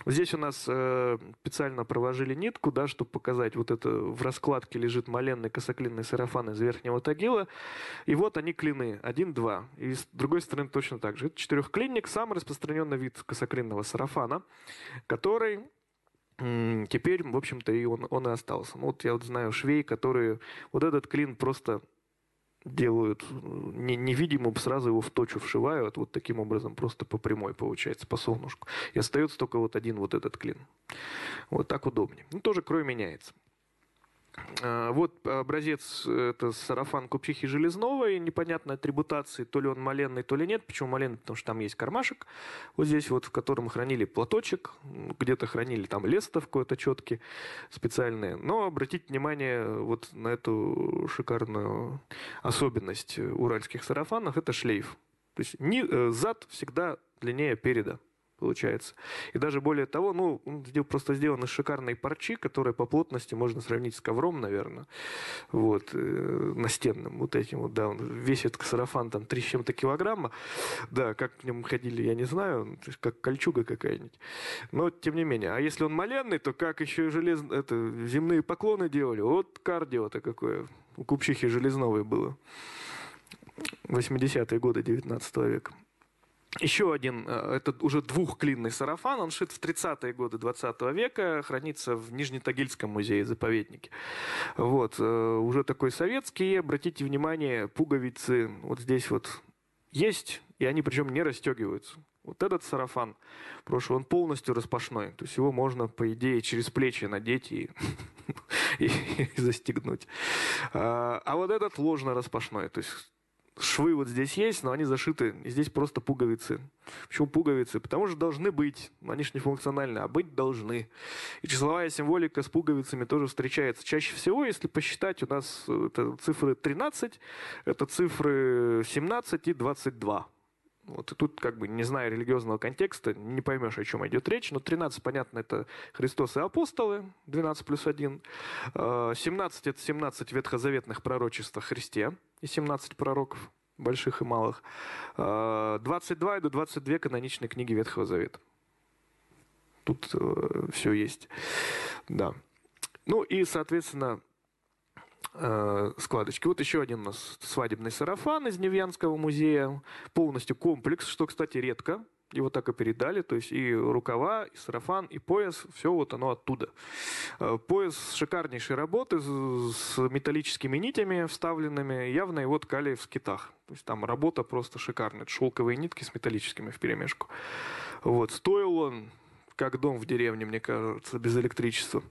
Здесь у нас э, специально проложили нитку, да, чтобы показать, вот это в раскладке лежит маленный косоклинный сарафан из верхнего тагила. И вот они клины. Один, два. И с другой стороны точно так же. Это четырехклинник, самый распространенный вид косоклинного сарафана, который теперь, в общем-то, и он, он и остался. Ну, вот я вот знаю швей, которые вот этот клин просто делают не, невидимым, сразу его в точку вшивают, вот таким образом, просто по прямой получается, по солнышку. И остается только вот один вот этот клин. Вот так удобнее. Ну, тоже крой меняется. А, вот образец, это сарафан купчихи Железновой, непонятной атрибутации, то ли он маленный, то ли нет. Почему маленный? Потому что там есть кармашек, вот здесь вот, в котором хранили платочек, где-то хранили там лесто в какой-то четке специальные. Но обратите внимание вот на эту шикарную особенность уральских сарафанов, это шлейф. То есть э, зад всегда длиннее переда получается. И даже более того, ну, просто сделан из шикарной парчи, которая по плотности можно сравнить с ковром, наверное, вот, э, настенным, вот этим вот, да, он весит сарафан там 3 с чем-то килограмма, да, как в нем ходили, я не знаю, как кольчуга какая-нибудь, но тем не менее. А если он маленный, то как еще желез... это, земные поклоны делали, вот кардио-то какое у купчихи Железновой было. 80-е годы 19 века. Еще один, э, это уже двухклинный сарафан, он шит в 30-е годы 20 века, хранится в Нижнетагильском музее-заповеднике. Вот, э, уже такой советский, обратите внимание, пуговицы вот здесь вот есть, и они причем не расстегиваются. Вот этот сарафан прошлый, он полностью распашной. То есть его можно, по идее, через плечи надеть и, *laughs* и, и застегнуть. А, а вот этот ложно распашной. То есть швы вот здесь есть, но они зашиты, и здесь просто пуговицы. Почему пуговицы? Потому что должны быть, они же не функциональны, а быть должны. И числовая символика с пуговицами тоже встречается. Чаще всего, если посчитать, у нас это цифры 13, это цифры 17 и 22. Вот, и тут, как бы, не зная религиозного контекста, не поймешь, о чем идет речь. Но 13, понятно, это Христос и апостолы, 12 плюс 1. 17 – это 17 ветхозаветных пророчеств о Христе и 17 пророков, больших и малых. 22 – это 22 каноничные книги Ветхого Завета. Тут э, все есть. Да. Ну и, соответственно, э, складочки. Вот еще один у нас свадебный сарафан из Невьянского музея. Полностью комплекс, что, кстати, редко. Его так и передали, то есть и рукава, и сарафан, и пояс, все вот оно оттуда. Э, пояс шикарнейшей работы с металлическими нитями вставленными, явно его ткали в скитах. То есть там работа просто шикарная. Шелковые нитки с металлическими в перемешку. Вот. Стоил он как дом в деревне, мне кажется, без электричества.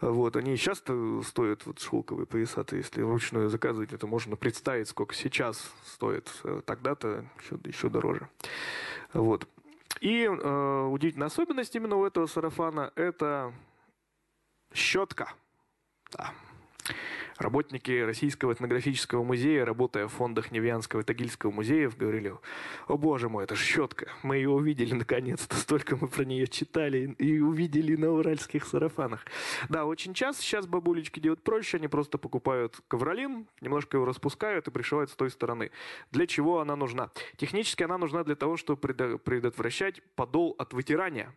Вот, они часто стоят, вот шелковые пояса, то если вручную заказывать, это можно представить, сколько сейчас стоит. Тогда-то еще, еще дороже. Вот. И э, удивительная особенность именно у этого сарафана – это щетка. Да. Работники Российского этнографического музея, работая в фондах Невьянского и Тагильского музеев, говорили, о боже мой, это щетка, мы ее увидели наконец-то, столько мы про нее читали и увидели на уральских сарафанах. Да, очень часто сейчас бабулечки делают проще, они просто покупают ковролин, немножко его распускают и пришивают с той стороны. Для чего она нужна? Технически она нужна для того, чтобы предотвращать подол от вытирания.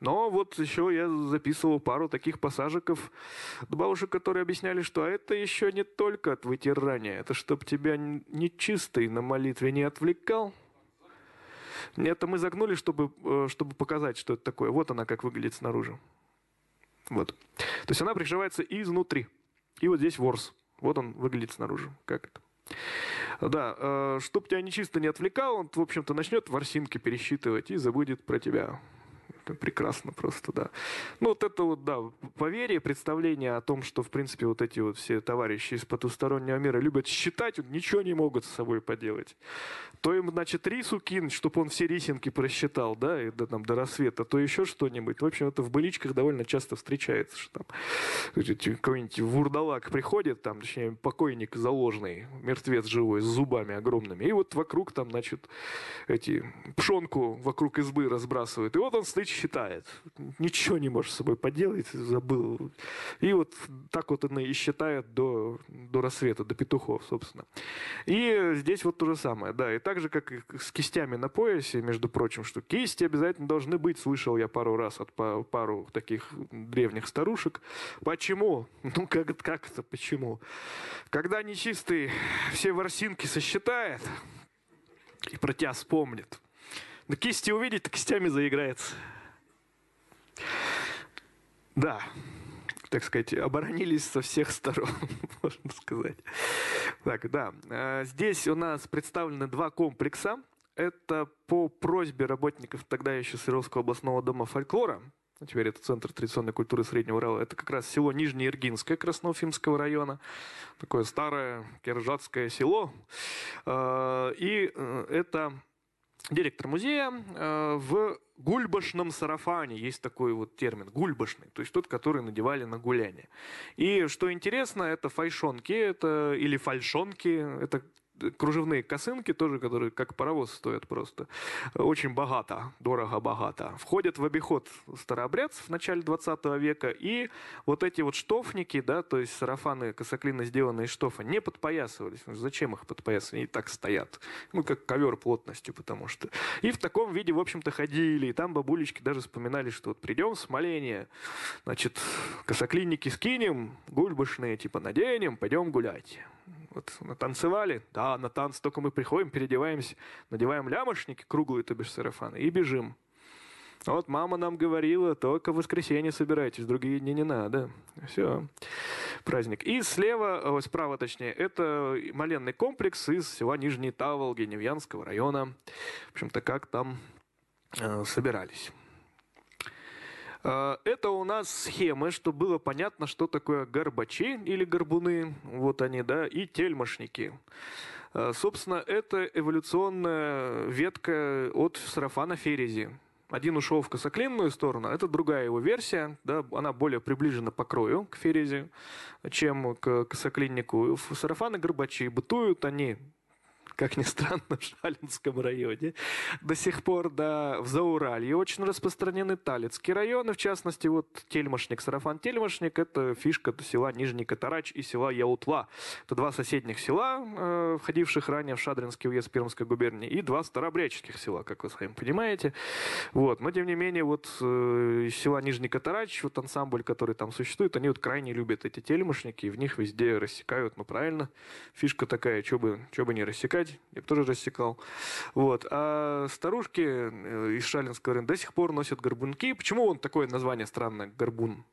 Но вот еще я записывал пару таких пассажиков бабушек, которые объясняли, что это еще не только от вытирания, это чтобы тебя нечистый на молитве не отвлекал. Это мы загнули, чтобы, э, чтобы показать, что это такое. Вот она как выглядит снаружи. Вот. То есть она пришивается изнутри. И вот здесь ворс. Вот он выглядит снаружи. Как это? Да, э, чтобы тебя нечисто не отвлекал, он, в общем-то, начнет ворсинки пересчитывать и забудет про тебя. Прекрасно просто, да. Ну, вот это вот, да, поверье, представление о том, что, в принципе, вот эти вот все товарищи из потустороннего мира любят считать, ничего не могут с собой поделать. То им, значит, рису кинуть, чтобы он все рисинки просчитал, да, и до, там, до рассвета, то еще что-нибудь. В общем, это в быличках довольно часто встречается, что там какой-нибудь вурдалак приходит, там, точнее, покойник заложный, мертвец живой, с зубами огромными, и вот вокруг там, значит, эти пшенку вокруг избы разбрасывает. И вот он стоит считает. Ничего не может с собой поделать, забыл. И вот так вот она и считает до, до рассвета, до петухов, собственно. И здесь вот то же самое, да. И так же, как и с кистями на поясе, между прочим, что кисти обязательно должны быть, слышал я пару раз от пару таких древних старушек. Почему? Ну, как, как это почему? Когда нечистый все ворсинки сосчитает и про тебя вспомнит, на кисти увидит, кистями заиграется. Да, так сказать, оборонились со всех сторон, *laughs* можно сказать. Так, да. А, здесь у нас представлены два комплекса. Это по просьбе работников тогда еще Свердловского областного дома фольклора. Ну, теперь это Центр традиционной культуры Среднего Урала. Это как раз село Нижнеиргинское Красноуфимского района. Такое старое киржатское село. А, и э, это директор музея э, в гульбашном сарафане. Есть такой вот термин, гульбашный, то есть тот, который надевали на гуляние. И что интересно, это файшонки, это или фальшонки, это кружевные косынки тоже, которые как паровоз стоят просто. Очень богато, дорого-богато. Входят в обиход старообрядцев в начале 20 века. И вот эти вот штофники, да, то есть сарафаны косоклина, сделанные из штофа, не подпоясывались. Ну, зачем их подпоясывать? Они и так стоят. Ну, как ковер плотностью, потому что. И в таком виде, в общем-то, ходили. И там бабулечки даже вспоминали, что вот придем в смоление, значит, косоклинники скинем, гульбышные, типа, наденем, пойдем гулять. Вот натанцевали, да, на танцы только мы приходим, переодеваемся, надеваем лямошники круглые, то бишь сарафаны, и бежим. Вот мама нам говорила, только в воскресенье собирайтесь, другие дни не надо. Все, праздник. И слева, о, справа точнее, это моленный комплекс из села Нижний Таволги Невьянского района. В общем-то, как там э, собирались. А, это у нас схемы, чтобы было понятно, что такое горбачи или горбуны, вот они, да, и тельмошники. А, собственно, это эволюционная ветка от сарафана ферези. Один ушел в косоклинную сторону, это другая его версия, да, она более приближена по крою к ферези, чем к косоклиннику. Сарафаны горбачи бытуют они как ни странно, в Шалинском районе. До сих пор, да, в Зауралье очень распространены Талицкие районы, в частности, вот Тельмашник, Сарафан-Тельмашник, это фишка села Нижний Катарач и села Яутла. Это два соседних села, э, входивших ранее в Шадринский уезд Пермской губернии, и два старобряческих села, как вы сами понимаете. Вот. Но, тем не менее, вот э, села Нижний Катарач, вот ансамбль, который там существует, они вот крайне любят эти тельмашники, и в них везде рассекают, ну, правильно, фишка такая, что бы, бы не рассекать, рассекать. Я тоже рассекал. Вот. А старушки э, из Шалинского района до сих пор носят горбунки. Почему он такое название странное, горбун?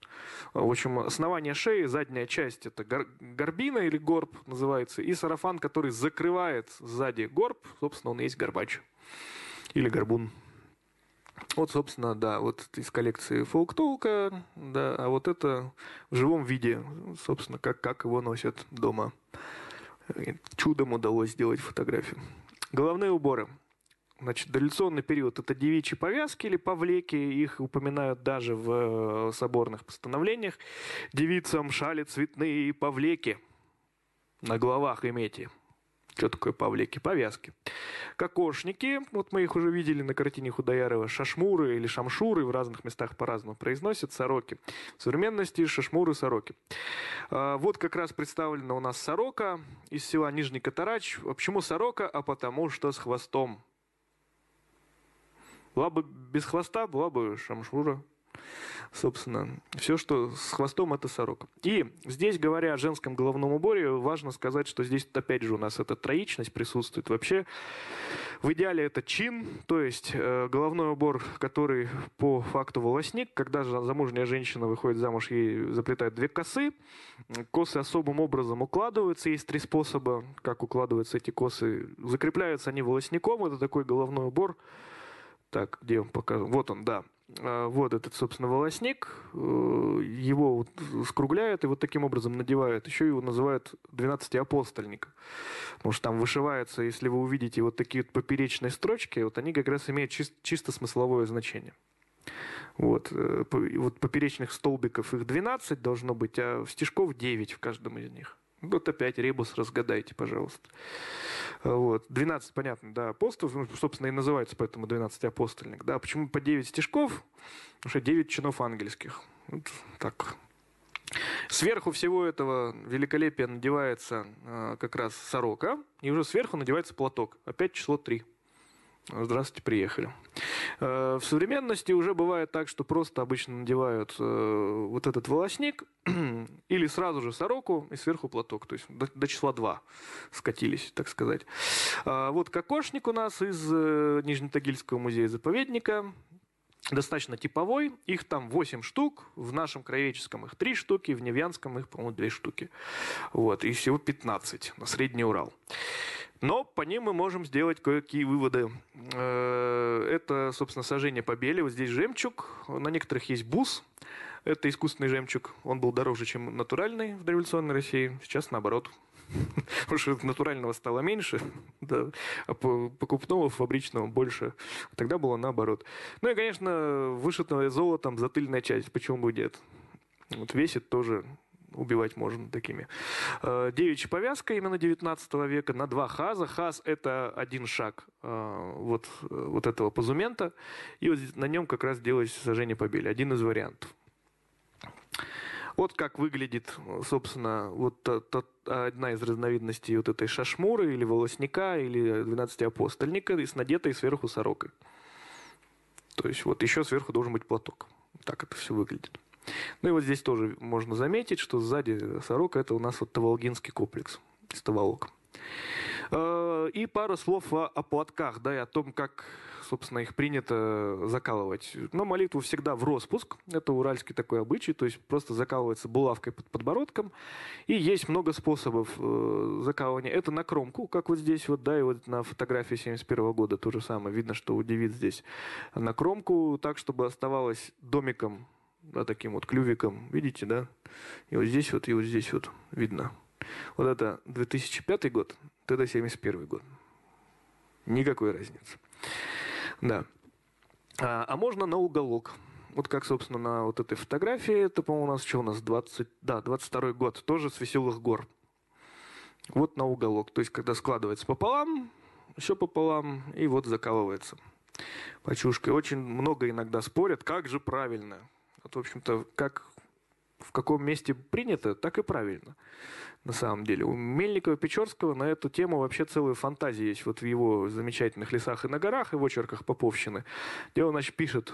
В общем, основание шеи, задняя часть, это гор горбина или горб называется, и сарафан, который закрывает сзади горб, собственно, он и есть горбач. Или горбун. Вот, собственно, да, вот из коллекции фолк-толка, да, а вот это в живом виде, собственно, как, как его носят дома. Чудом удалось сделать фотографию. Головные уборы. Значит, дореволюционный период – это девичьи повязки или повлеки. Их упоминают даже в э, соборных постановлениях. Девицам шали цветные повлеки. На головах имейте. Что такое павлики? Повязки. Кокошники, вот мы их уже видели на картине Худоярова, шашмуры или шамшуры, в разных местах по-разному произносят, сороки. В современности шашмуры, сороки. А, вот как раз представлена у нас сорока из села Нижний Катарач. Почему сорока? А потому что с хвостом. Была бы без хвоста, была бы шамшура собственно, все, что с хвостом, это сорок. И здесь, говоря о женском головном уборе, важно сказать, что здесь, опять же, у нас эта троичность присутствует. Вообще, в идеале это чин, то есть э, головной убор, который по факту волосник, когда же замужняя женщина выходит замуж, ей заплетают две косы, косы особым образом укладываются, есть три способа, как укладываются эти косы. Закрепляются они волосником, это такой головной убор, так, где он показан? Вот он, да. А, вот этот, собственно, волосник. Э, его вот скругляют и вот таким образом надевают. Еще его называют 12-апостольником. Потому что там вышивается, если вы увидите вот такие вот поперечные строчки, вот они как раз имеют чис- чисто смысловое значение. Вот. Э, вот поперечных столбиков их 12 должно быть, а стежков 9 в каждом из них. Вот опять ребус разгадайте, пожалуйста. Вот. 12, понятно, да, апостолов, ну, собственно, и называется поэтому 12 апостольник. Да, почему по 9 стишков? Потому что 9 чинов ангельских. Вот так. Сверху всего этого великолепия надевается э, как раз сорока, и уже сверху надевается платок. Опять число 3. Здравствуйте, приехали. Э, в современности уже бывает так, что просто обычно надевают э, вот этот волосник *clears throat* или сразу же сороку и сверху платок. То есть до, до числа 2 скатились, так сказать. А вот кокошник у нас из э, Нижнетагильского музея-заповедника достаточно типовой. Их там 8 штук. В нашем краеведческом их 3 штуки, в Невьянском их, по-моему, 2 штуки. Вот. И всего 15 на Средний Урал. Но по ним мы можем сделать кое-какие выводы. Э, это, собственно, сожжение побели. Вот здесь жемчуг. На некоторых есть бус. Это искусственный жемчуг. Он был дороже, чем натуральный в дореволюционной России. Сейчас наоборот. *laughs* Потому что натурального стало меньше, *laughs* да, а покупного, фабричного больше. Тогда было наоборот. Ну и, конечно, вышитое золотом затыльная часть. Почему бы нет? Вот весит тоже убивать можно такими. Э, девичья повязка именно 19 века на два хаза. Хаз – это один шаг э, вот, вот этого позумента. И вот на нем как раз делать сожжение побели. Один из вариантов. Вот как выглядит, собственно, вот тот, одна из разновидностей вот этой шашмуры или волосника или 12 апостольника с надетой сверху сорокой. То есть вот еще сверху должен быть платок. Так это все выглядит. Ну и вот здесь тоже можно заметить, что сзади сорока это у нас вот Таволгинский комплекс из Таволок. Э, и пару слов о, о платках, да, и о том, как, собственно, их принято закалывать. Но молитву всегда в распуск. Это уральский такой обычай, то есть просто закалывается булавкой под подбородком. И есть много способов э, закалывания. Это на кромку, как вот здесь вот, да, и вот на фотографии 71 года то же самое. Видно, что у девиц здесь на кромку, так, чтобы оставалось домиком да, таким вот клювиком, видите, да? И вот здесь вот, и вот здесь вот видно. Вот это 2005 год, вот это 71 год. Никакой разницы. Да. А, а можно на уголок. Вот как, собственно, на вот этой фотографии, это, по-моему, у нас что у нас, 20, да, 22 год, тоже с веселых гор. Вот на уголок. То есть, когда складывается пополам, еще пополам, и вот закалывается почушкой. Очень много иногда спорят, как же правильно. Вот, в общем-то, как в каком месте принято, так и правильно на самом деле. У Мельникова-Печорского на эту тему вообще целая фантазия есть вот в его замечательных лесах и на горах, и в очерках Поповщины, где он, значит, пишет,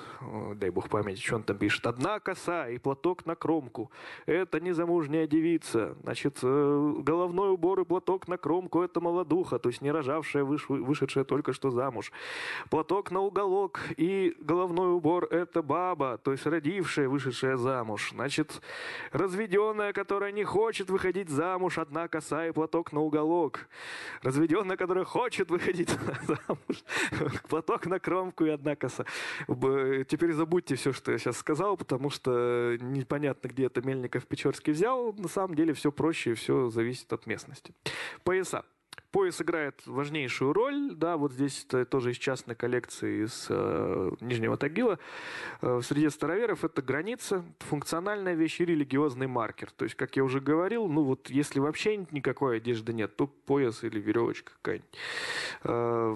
дай бог памяти, что он там пишет, «Одна коса и платок на кромку. Это незамужняя девица. Значит, э, головной убор и платок на кромку – это молодуха, то есть не рожавшая, вышедшая только что замуж. Платок на уголок и головной убор – это баба, то есть родившая, вышедшая замуж. Значит, разведенная, которая не хочет выходить замуж, замуж одна коса и платок на уголок. Разведенная, которая хочет выходить *laughs* замуж, платок на кромку и одна коса. Теперь забудьте все, что я сейчас сказал, потому что непонятно, где это Мельников Печорский взял. На самом деле все проще, все зависит от местности. Пояса. Пояс играет важнейшую роль, да, вот здесь это тоже из частной коллекции из э, Нижнего Тагила. Э, среди староверов это граница, функциональная вещь и религиозный маркер. То есть, как я уже говорил, ну вот если вообще никакой одежды нет, то пояс или веревочка какая-нибудь. Э,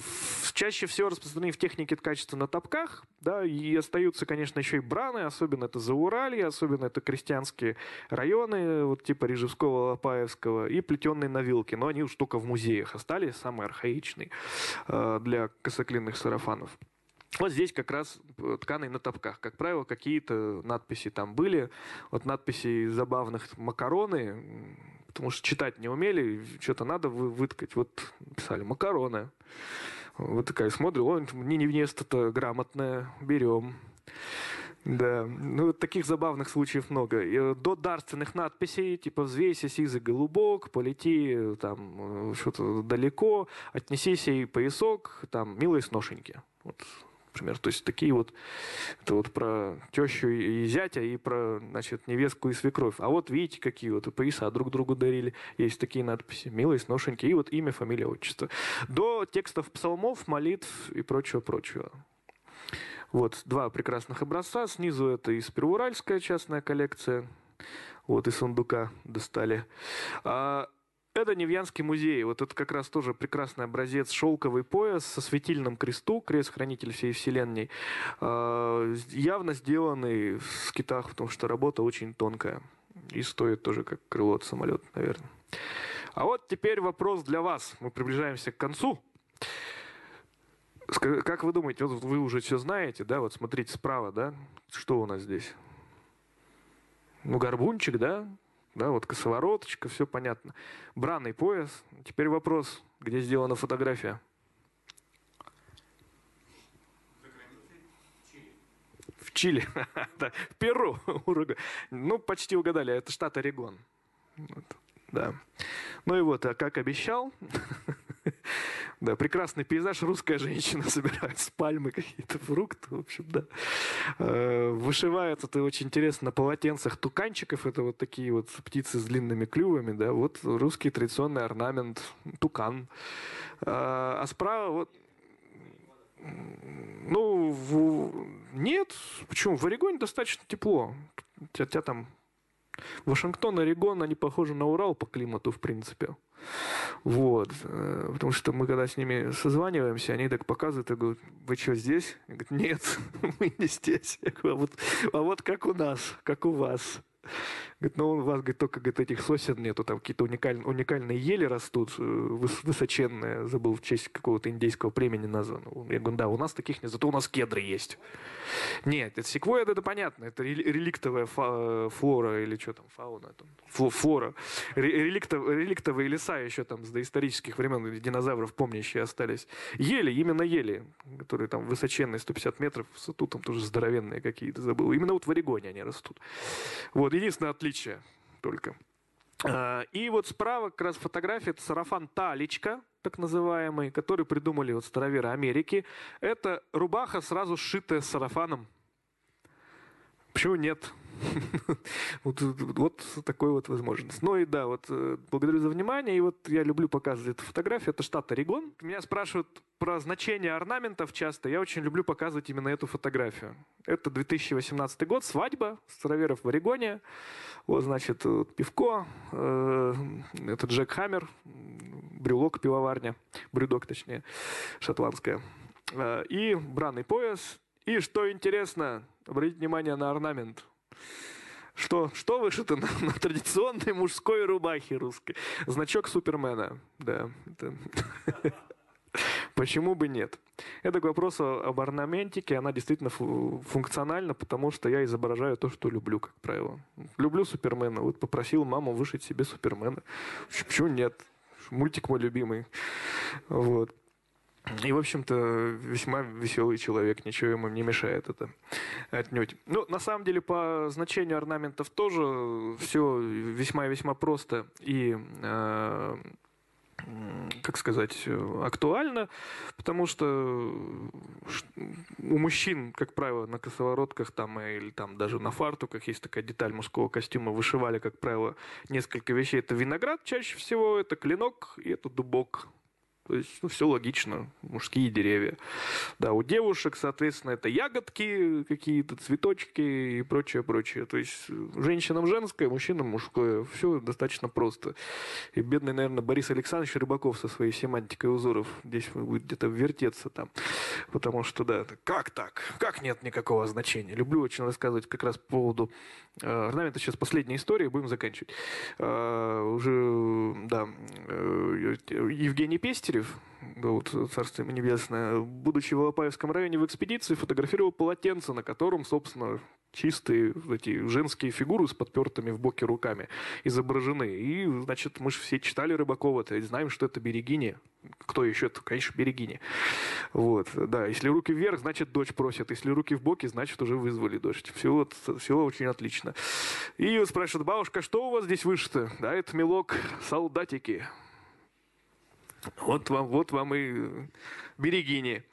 чаще всего распространены в технике ткачества на топках, да, и остаются, конечно, еще и браны, особенно это Зауралье, особенно это крестьянские районы, вот типа Рижевского, Лопаевского, и плетеные навилки, но они уж только в музее их остались, самый архаичный э, для косоклинных сарафанов. Вот здесь как раз э, тканый на топках. Как правило, какие-то надписи там были. Вот надписи забавных макароны, потому что читать не умели, что-то надо выткать. Вот писали макароны. Вот такая смотрю, он не невеста-то грамотная, берем. Да, ну таких забавных случаев много. И до дарственных надписей, типа «Взвейся, сизый голубок», «Полети там что-то далеко», «Отнесись и поясок», там «Милые сношеньки». Вот, например, то есть такие вот, это вот про тещу и зятя, и про, значит, невестку и свекровь. А вот видите, какие вот пояса друг другу дарили. Есть такие надписи. Милые сношеньки. И вот имя, фамилия, отчество. До текстов псалмов, молитв и прочего-прочего. Вот два прекрасных образца. Снизу это из Первоуральская частная коллекция. Вот из сундука достали. А Это Невьянский музей. Вот это как раз тоже прекрасный образец. Шелковый пояс со светильным кресту, крест-хранитель всей вселенной. Э, явно сделанный в скитах, потому что работа очень тонкая. И стоит тоже как крыло от самолета, наверное. А вот теперь вопрос для вас. Мы приближаемся к концу. Как вы думаете, вот вы уже все знаете, да? Вот смотрите справа, да? Что у нас здесь? Ну, горбунчик, да? Да, вот косовороточка, все понятно. Бранный пояс. Теперь вопрос, где сделана фотография? В Чили. в *laughs* Перу. *laughs* ну, почти угадали. Это штат Орегон. Да. Ну и вот, а как обещал, *laughs* *laughs* да, прекрасный пейзаж, русская женщина *laughs* собирает с пальмы какие-то фрукты, в общем, да. Э, вышивает это очень интересно на полотенцах туканчиков, это вот такие вот птицы с длинными клювами, да, вот русский традиционный орнамент, тукан. А, а справа вот ну, в... нет. Почему? В Орегоне достаточно тепло. У тебя, тебя там Вашингтон, Орегон, они похожи на Урал по климату, в принципе. Вот. Э, потому что мы, когда с ними созваниваемся, они так показывают, и говорят, вы что, здесь? Я говорю, нет, *laughs* мы не здесь. Я говорю, а вот, а вот как у нас, как у вас. Говорит, ну у вас говорит, только говорит, этих сосен нету, там какие-то уникальные, уникальные ели растут, э, высоченные, забыл в честь какого-то индейского племени названо. Я говорю, да, у нас таких нет, зато у нас кедры есть. Нет, это секвойя, это понятно, это реликтовая флора или что там, фауна, там, флора. Реликтов, реликтовые леса еще там с доисторических времен, динозавров помнящие остались. Ели, именно ели, которые там высоченные, 150 метров высоту, там тоже здоровенные какие-то, забыл. Именно вот в Орегоне они растут. Вот, единственное отличие только. А, и вот справа как раз фотография, это сарафан Таличка, так называемый, который придумали вот староверы Америки. Это рубаха, сразу сшитая сарафаном. Почему нет? *laughs* вот, вот такой вот возможность. Ну и да, вот э, благодарю за внимание. И вот я люблю показывать эту фотографию. Это штат Орегон. Меня спрашивают про значение орнаментов часто. Я очень люблю показывать именно эту фотографию. Это 2018 год, свадьба староверов в Орегоне. Вот, значит, вот пивко, э, это Джек Хаммер, брюлок пивоварня, брюдок точнее, шотландская. Э, и бранный пояс. И что интересно, обратите внимание на орнамент. Что, что вышито на, на традиционной мужской рубахе русской? Значок Супермена. Да. *laughs* Почему бы нет? Это к вопросу об орнаментике. Она действительно функциональна, потому что я изображаю то, что люблю, как правило. Люблю Супермена. Вот попросил маму вышить себе Супермена. Почему нет? Мультик мой любимый. Вот. И, в общем-то, весьма веселый человек, ничего ему не мешает это отнюдь. Ну, на самом деле, по значению орнаментов тоже все весьма весьма просто и э, как сказать, актуально, потому что у мужчин, как правило, на косоворотках там или там даже на фартуках есть такая деталь мужского костюма, вышивали, как правило, несколько вещей. Это виноград чаще всего, это клинок и это дубок. То есть, ну, все логично, мужские деревья. Да, у девушек, соответственно, это ягодки, какие-то цветочки и прочее, прочее. То есть, женщинам женское, мужчинам мужское. Все достаточно просто. И бедный, наверное, Борис Александрович Рыбаков со своей семантикой узоров здесь будет где-то вертеться там. Потому что, да, как так? Как нет никакого значения? Люблю очень рассказывать как раз по поводу э, орнамента. Сейчас последняя история, будем заканчивать. Э, уже, да, э, Евгений Пестель Дмитриев, вот, царство ему небесное, будучи в Алапаевском районе в экспедиции, фотографировал полотенце, на котором, собственно, чистые эти женские фигуры с подпертыми в боке руками изображены. И, значит, мы же все читали Рыбакова, то есть знаем, что это берегини. Кто еще? Это, конечно, берегини. Вот, да, если руки вверх, значит, дочь просит. Если руки в боки, значит, уже вызвали дождь. Все, вот, все очень отлично. И вот спрашивает, бабушка, что у вас здесь вышито? Да, это мелок солдатики. Вот вам, вот вам и берегини.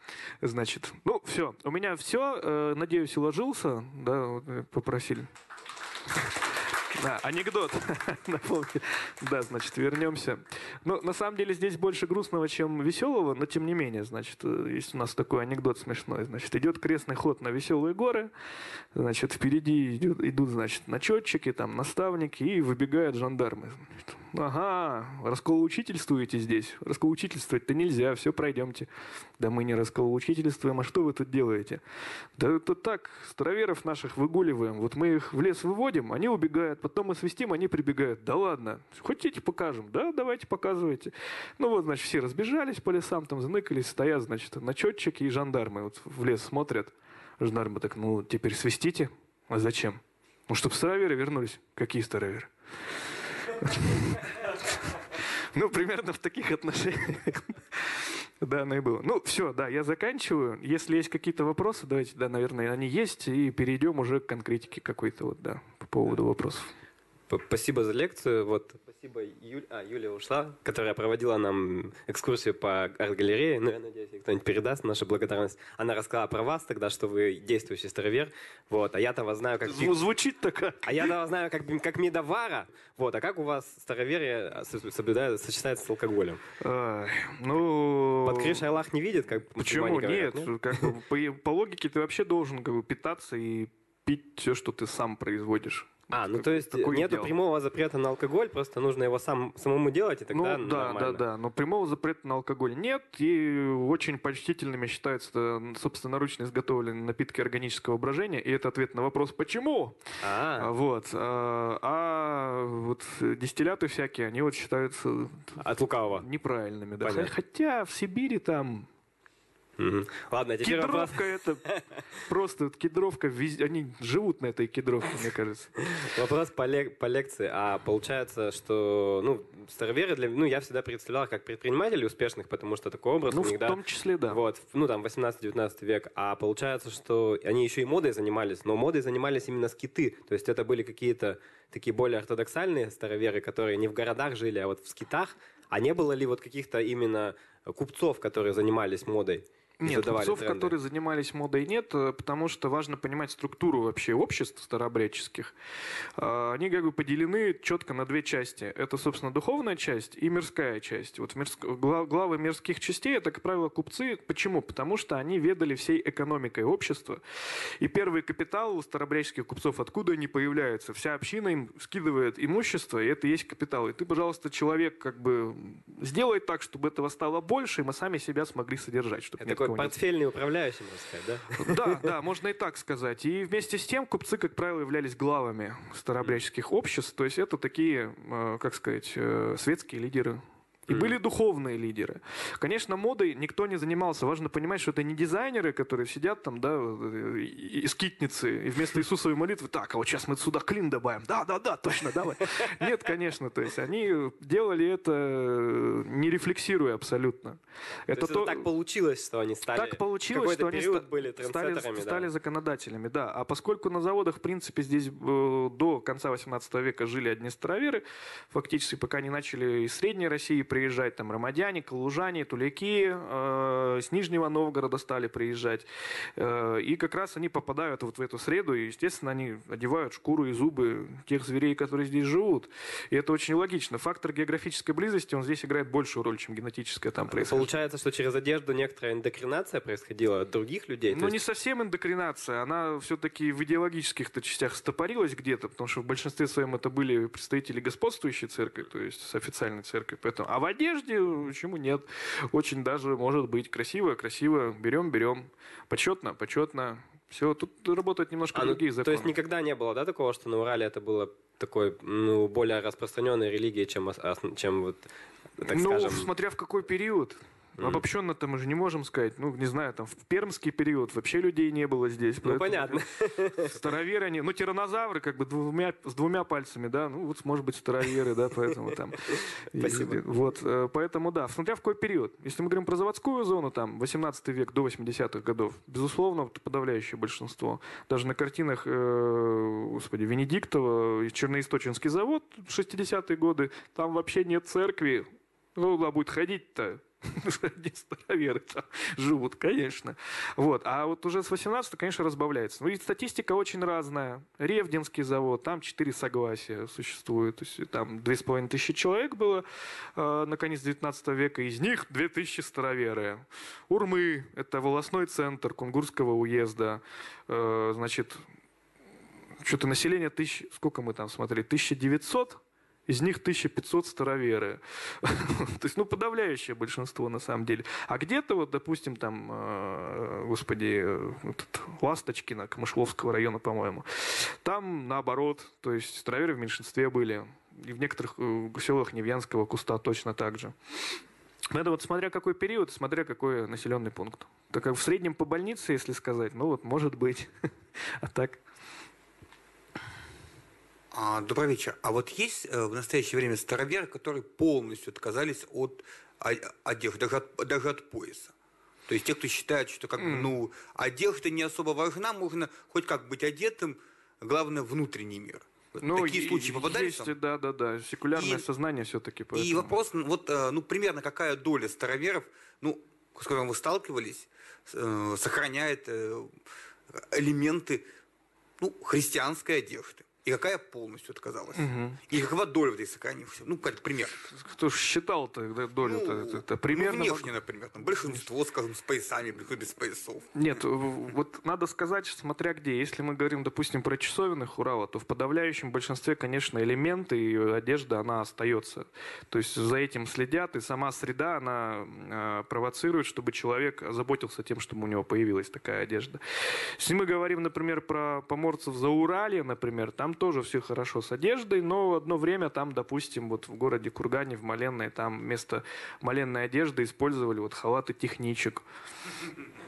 Значит, ну все, у меня все. Э, надеюсь, уложился. Да, вот попросили. Да, анекдот. *laughs* да, значит, вернемся. Ну, на самом деле здесь больше грустного, чем веселого, но тем не менее, значит, э, есть у нас такой анекдот смешной. Значит, идет крестный ход на веселые горы, значит, впереди идут, идут значит, начетчики, там, наставники, и выбегают жандармы. Значит ага, расколоучительствуете здесь. Расколоучительствовать-то нельзя, все, пройдемте. Да мы не расколоучительствуем, а что вы тут делаете? Да это так, староверов наших выгуливаем. Вот мы их в лес выводим, они убегают, потом мы свистим, они прибегают. Да ладно, хотите покажем? Да, давайте показывайте. Ну вот, значит, все разбежались по лесам, там заныкались, стоят, значит, начетчики и жандармы вот в лес смотрят. Жандармы так, ну, теперь свистите. А зачем? Ну, чтобы староверы вернулись. Какие староверы? *laughs* Ну, примерно в таких отношениях. *laughs* Да, оно и было. Ну, все, да, я заканчиваю. Если есть какие-то вопросы, давайте, да, наверное, они есть, и перейдем уже к конкретике какой-то, вот, да, по поводу вопросов. Спасибо за лекцию. Вот, спасибо Юль... а, Юлия ушла, которая проводила нам экскурсию по арт-галерее. Ну, я надеюсь, кто-нибудь передаст нашу благодарность. Она рассказала про вас тогда, что вы действующий старовер. Вот, а я-то вас знаю как... Звучит так. А я-то вас знаю как, как медовара. Вот, а как у вас староверие соблюдает, сочетается с алкоголем? А, ну... Под крышей Аллах не видит, как Почему? Говорят, нет, нет? Как по, по логике ты вообще должен как бы, питаться и пить все, что ты сам производишь. А, ну то есть нету дел? прямого запрета на алкоголь, просто нужно его сам, самому делать, и тогда Ну да, нормально. да, да, но прямого запрета на алкоголь нет, и очень почтительными считаются собственноручно изготовленные напитки органического брожения, и это ответ на вопрос «почему?». А, вот. А, а вот дистилляты всякие, они вот считаются... От лукавого. Неправильными, да. Понятно. Хотя в Сибири там Угу. Ладно, теперь Кедровка вопрос... это просто кедровка, они живут на этой кедровке, мне кажется. Вопрос по, лек... по лекции. А получается, что ну, староверы, для... ну, я всегда представлял как предпринимателей успешных, потому что такой образ ну, у них, в да. том числе, да. Вот, ну, там, 18-19 век. А получается, что они еще и модой занимались, но модой занимались именно скиты. То есть это были какие-то такие более ортодоксальные староверы, которые не в городах жили, а вот в скитах. А не было ли вот каких-то именно купцов, которые занимались модой? Нет, купцов, тренды. которые занимались модой, нет, э, потому что важно понимать структуру вообще обществ старообрядческих. А, они как бы поделены четко на две части. Это, собственно, духовная часть и мирская часть. Вот мирск... главы мирских частей – это, как правило, купцы. Почему? Потому что они ведали всей экономикой общества. И первый капитал у старообрядческих купцов, откуда они появляются? Вся община им скидывает имущество, и это и есть капитал. И ты, пожалуйста, человек, как бы сделай так, чтобы этого стало больше, и мы сами себя смогли содержать. Чтобы это такой портфельный управляющий, можно сказать, да? *laughs* Да, да, можно и так сказать. И вместе с тем купцы, как правило, являлись главами старообрядческих обществ. То есть это такие, э, как сказать, э, светские лидеры и были духовные лидеры. Конечно, модой никто не занимался. Важно понимать, что это не дизайнеры, которые сидят там, да, и скитницы, и вместо Иисусовой молитвы, так, а вот сейчас мы сюда клин добавим. Да, да, да, точно, давай. Нет, конечно, то есть они делали это не рефлексируя абсолютно. Это то, то... так получилось, что они стали... Так получилось, что они ста... были стали, да. стали законодателями, да. А поскольку на заводах, в принципе, здесь э, до конца 18 века жили одни староверы, фактически пока не начали из Средней России приезжать, там, ромадяне, калужане, туляки э, с Нижнего Новгорода стали приезжать. Э, и как раз они попадают вот в эту среду, и, естественно, они одевают шкуру и зубы тех зверей, которые здесь живут. И это очень логично. Фактор географической близости, он здесь играет большую роль, чем генетическая там происходит. Получается, что через одежду некоторая эндокринация происходила от других людей? Ну, есть... не совсем эндокринация. Она все-таки в идеологических-то частях стопорилась где-то, потому что в большинстве своем это были представители господствующей церкви, то есть с официальной церкви. Поэтому... А в одежде почему нет? Очень даже может быть красиво, красиво. Берем, берем. Почетно, почетно. Все, тут работают немножко а, ну, другие законы. То есть никогда не было, да, такого, что на Урале это было такой, ну, более распространенной религией, чем, чем вот, так ну, скажем... смотря в какой период. Mm. Обобщенно-то мы же не можем сказать. Ну, не знаю, там в пермский период вообще людей не было здесь. Ну, понятно. *laughs* Староверы они, ну, тиранозавры как бы двумя, с двумя пальцами, да, ну, вот, может быть, староверы, да, поэтому там. *laughs* Спасибо. Вот, э, поэтому, да, смотря в какой период. Если мы говорим про заводскую зону, там, 18 век до 80-х годов, безусловно, подавляющее большинство. Даже на картинах, э, господи, Венедиктова, Черноисточинский завод, 60-е годы, там вообще нет церкви. Ну, куда будет ходить-то? Староверы там живут, конечно. Вот. А вот уже с 18 конечно, разбавляется. Ну и статистика очень разная. Ревдинский завод, там 4 согласия существуют. То есть там 2,5 тысячи человек было э, на конец 19 века, из них 2000 староверы. Урмы, это волосной центр Кунгурского уезда. Э, значит, что-то население тысяч, сколько мы там смотрели, 1900 Из них 1500 староверы. *laughs* То есть, ну, подавляющее большинство на самом деле. А где-то, вот, допустим, там, э, господи, Ласточкина, Камышловского района, по-моему, там наоборот, то есть староверы в меньшинстве были. И в некоторых э, селах Невьянского куста точно так же. Это вот смотря какой период, смотря какой населенный пункт. Так как в среднем по больнице, если сказать, ну вот может быть. *laughs* А так... А, добрый вечер. А вот есть э, в настоящее время староверы, которые полностью отказались от одежды, даже от, даже от пояса? То есть те, кто считает, что как mm. ну, одежда не особо важна, можно хоть как быть одетым, главное внутренний мир. Ну, Такие случаи попадались? Есть, да, да, да. Секулярное и, сознание все-таки. Поэтому. И вопрос, вот, э, ну, примерно какая доля староверов, ну, с которым вы сталкивались, э, сохраняет элементы ну, христианской одежды и какая полностью отказалась. Угу. И какова доля в этой сохранившейся? Ну, как пример. Кто же считал тогда долю? Ну, это, это примерно... Ну, внешне, например. Там большинство, скажем, с поясами, без поясов. Нет, вот надо сказать, смотря где. Если мы говорим, допустим, про часовенных Урала, то в подавляющем большинстве, конечно, элементы и одежда, она остается. То есть за этим следят, и сама среда, она э, провоцирует, чтобы человек заботился тем, чтобы у него появилась такая одежда. Если мы говорим, например, про поморцев за Урале, например, там там тоже все хорошо с одеждой, но одно время там, допустим, вот в городе Кургане, в Маленной, там вместо маленной одежды использовали вот халаты техничек.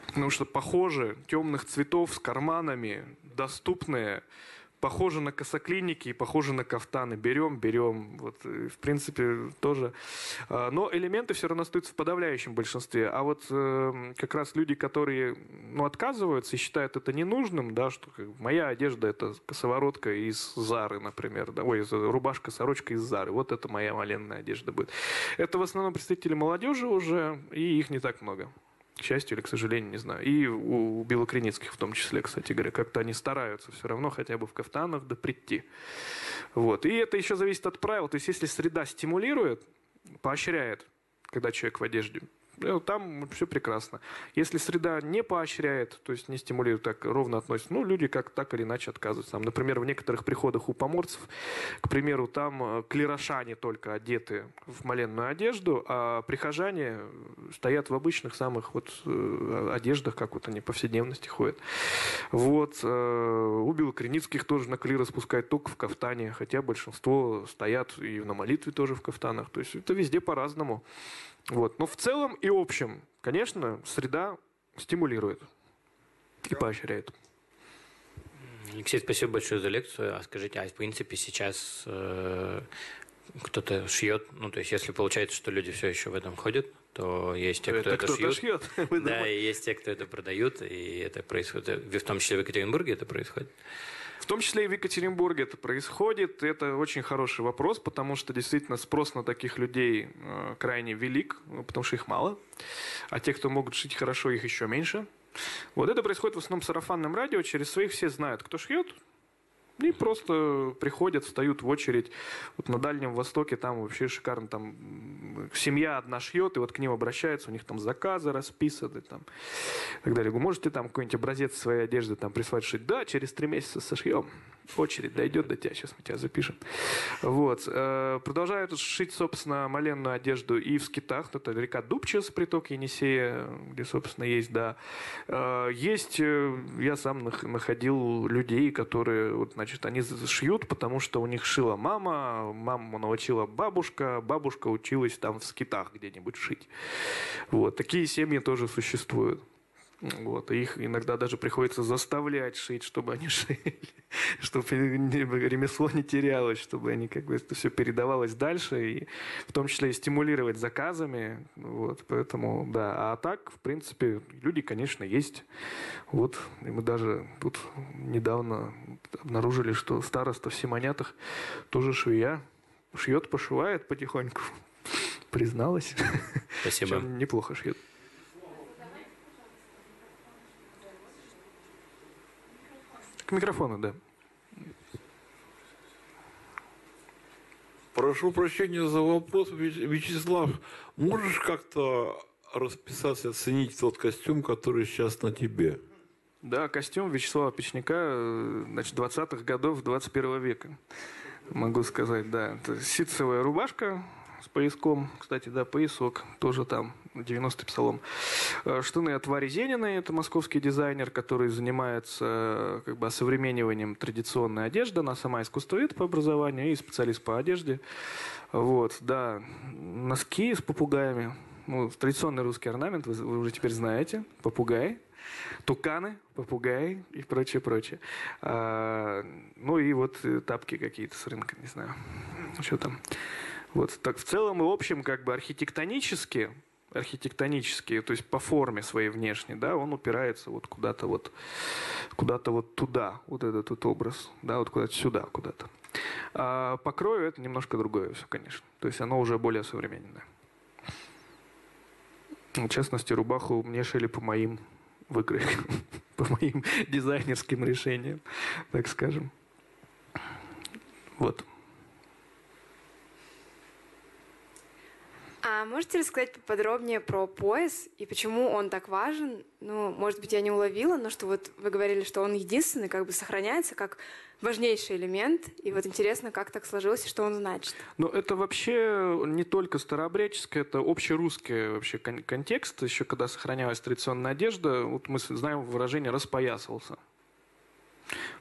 Потому что похоже, темных цветов с карманами, доступные, похоже на косоклиники и похоже на кафтаны. Берем, берем. Вот, э, в принципе, тоже. А, но элементы все равно остаются в подавляющем большинстве. А вот э, как раз люди, которые ну, отказываются и считают это ненужным, да, что моя одежда это косоворотка из Зары, например, да, ой, рубашка, сорочка из Зары. Вот это моя маленная одежда будет. Это в основном представители молодежи уже, и их не так много к счастью или к сожалению, не знаю. И у белокреницких в том числе, кстати говоря, как-то они стараются все равно хотя бы в кафтанах да прийти. Вот. И это еще зависит от правил. То есть если среда стимулирует, поощряет, когда человек в одежде, там все прекрасно. Если среда не поощряет, то есть не стимулирует, так ровно относится, ну, люди как так или иначе отказываются. Там, например, в некоторых приходах у поморцев, к примеру, там э, клерошане только одеты в маленную одежду, а прихожане стоят в обычных самых вот э, одеждах, как вот они повседневности ходят. Вот. Э, у белокреницких тоже на клира спускают только в кафтане, хотя большинство стоят и на молитве тоже в кафтанах. То есть это везде по-разному. Вот. Но в целом и общем, конечно, среда стимулирует и поощряет. Алексей, спасибо большое за лекцию. А скажите, а в принципе сейчас э, кто-то шьет, ну то есть если получается, что люди все еще в этом ходят, то есть те, кто это, это шьют. шьет. *laughs* Да, и есть те, кто это продают, и это происходит, в том числе в Екатеринбурге это происходит. В том числе и в Екатеринбурге это происходит. Это очень хороший вопрос, потому что действительно спрос на таких людей э, крайне велик, ну, потому что их мало. А те, кто могут шить хорошо, их еще меньше. Вот это происходит в основном сарафанном радио. Через своих все знают, кто шьет, и просто приходят, встают в очередь. Вот на Дальнем Востоке там вообще шикарно. Там семья одна шьет, и вот к ним обращаются, у них там заказы расписаны. Там, и так далее. Можете там какой-нибудь образец своей одежды там прислать шить? Да, через три месяца сошьем очередь дойдет до тебя, сейчас мы тебя запишем. Вот. Э, продолжают шить, собственно, маленную одежду и в скитах. Это река Дубчес, приток Енисея, где, собственно, есть, да. Э, есть, э, я сам находил людей, которые, вот, значит, они шьют, потому что у них шила мама, мама научила бабушка, бабушка училась там в скитах где-нибудь шить. Вот. Такие семьи тоже существуют. Вот, и их иногда даже приходится заставлять шить, чтобы они *laughs* шили, чтобы ремесло не терялось, чтобы они как бы это все передавалось дальше, и в том числе и стимулировать заказами. Вот, поэтому, да. А так, в принципе, люди, конечно, есть. Вот, и мы даже тут недавно обнаружили, что староста в Симонятах тоже швея. Шьет, пошивает потихоньку. *laughs* Призналась. Спасибо. неплохо шьет. К микрофону, да. Прошу прощения за вопрос, Вячеслав. Можешь как-то расписаться, оценить тот костюм, который сейчас на тебе? Да, костюм Вячеслава Печника, э, значит, 20-х годов 21 века. могу сказать, да. Это ситцевая рубашка с пояском. Кстати, да, поясок тоже там, 90-й псалом. Э, штаны от Вари Зениной, это московский дизайнер, который занимается э, как бы осовремениванием традиционной одежды. Она сама искусствовед по образованию и специалист по одежде. Вот, да. Носки с попугаями. Ну, традиционный русский орнамент, вы, вы уже теперь знаете. Попугай туканы, попугаи и прочее, прочее. А, ну и вот э, тапки какие-то с рынка, не знаю, что там. Вот так в целом и общем как бы архитектонически, архитектонически, то есть по форме своей внешней, да, он упирается вот куда-то вот, куда-то вот туда, вот этот вот образ, да, вот куда-то сюда, куда-то. А по крою это немножко другое все, конечно. То есть оно уже более современное. В частности, рубаху мне шили по моим выкроек, *laughs* по моим *laughs* дизайнерским решениям, так скажем. Вот. А можете рассказать поподробнее про пояс и почему он так важен? Ну, может быть, я не уловила, но что вот вы говорили, что он единственный, как бы сохраняется как важнейший элемент. И вот интересно, как так сложилось и что он значит. Ну, это вообще не только старообрядческое, это общерусский вообще кон- контекст. Еще когда сохранялась традиционная одежда, вот мы знаем выражение «распоясался».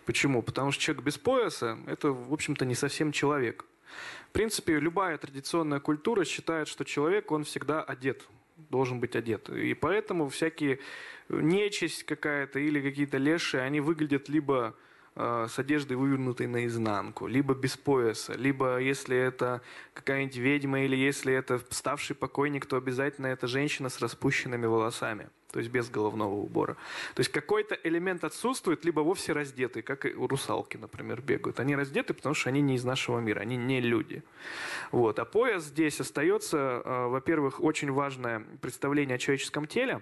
Почему? Потому что человек без пояса – это, в общем-то, не совсем человек. В принципе, любая традиционная культура считает, что человек, он всегда одет, должен быть одет. И поэтому всякие нечисть какая-то или какие-то леши, они выглядят либо э, с одеждой вывернутой наизнанку, либо без пояса, либо если это какая-нибудь ведьма или если это ставший покойник, то обязательно это женщина с распущенными волосами то есть без головного убора. То есть какой-то элемент отсутствует, либо вовсе раздеты, как и у русалки, например, бегают. Они раздеты, потому что они не из нашего мира, они не люди. Вот. А пояс здесь остается, э, во-первых, очень важное представление о человеческом теле.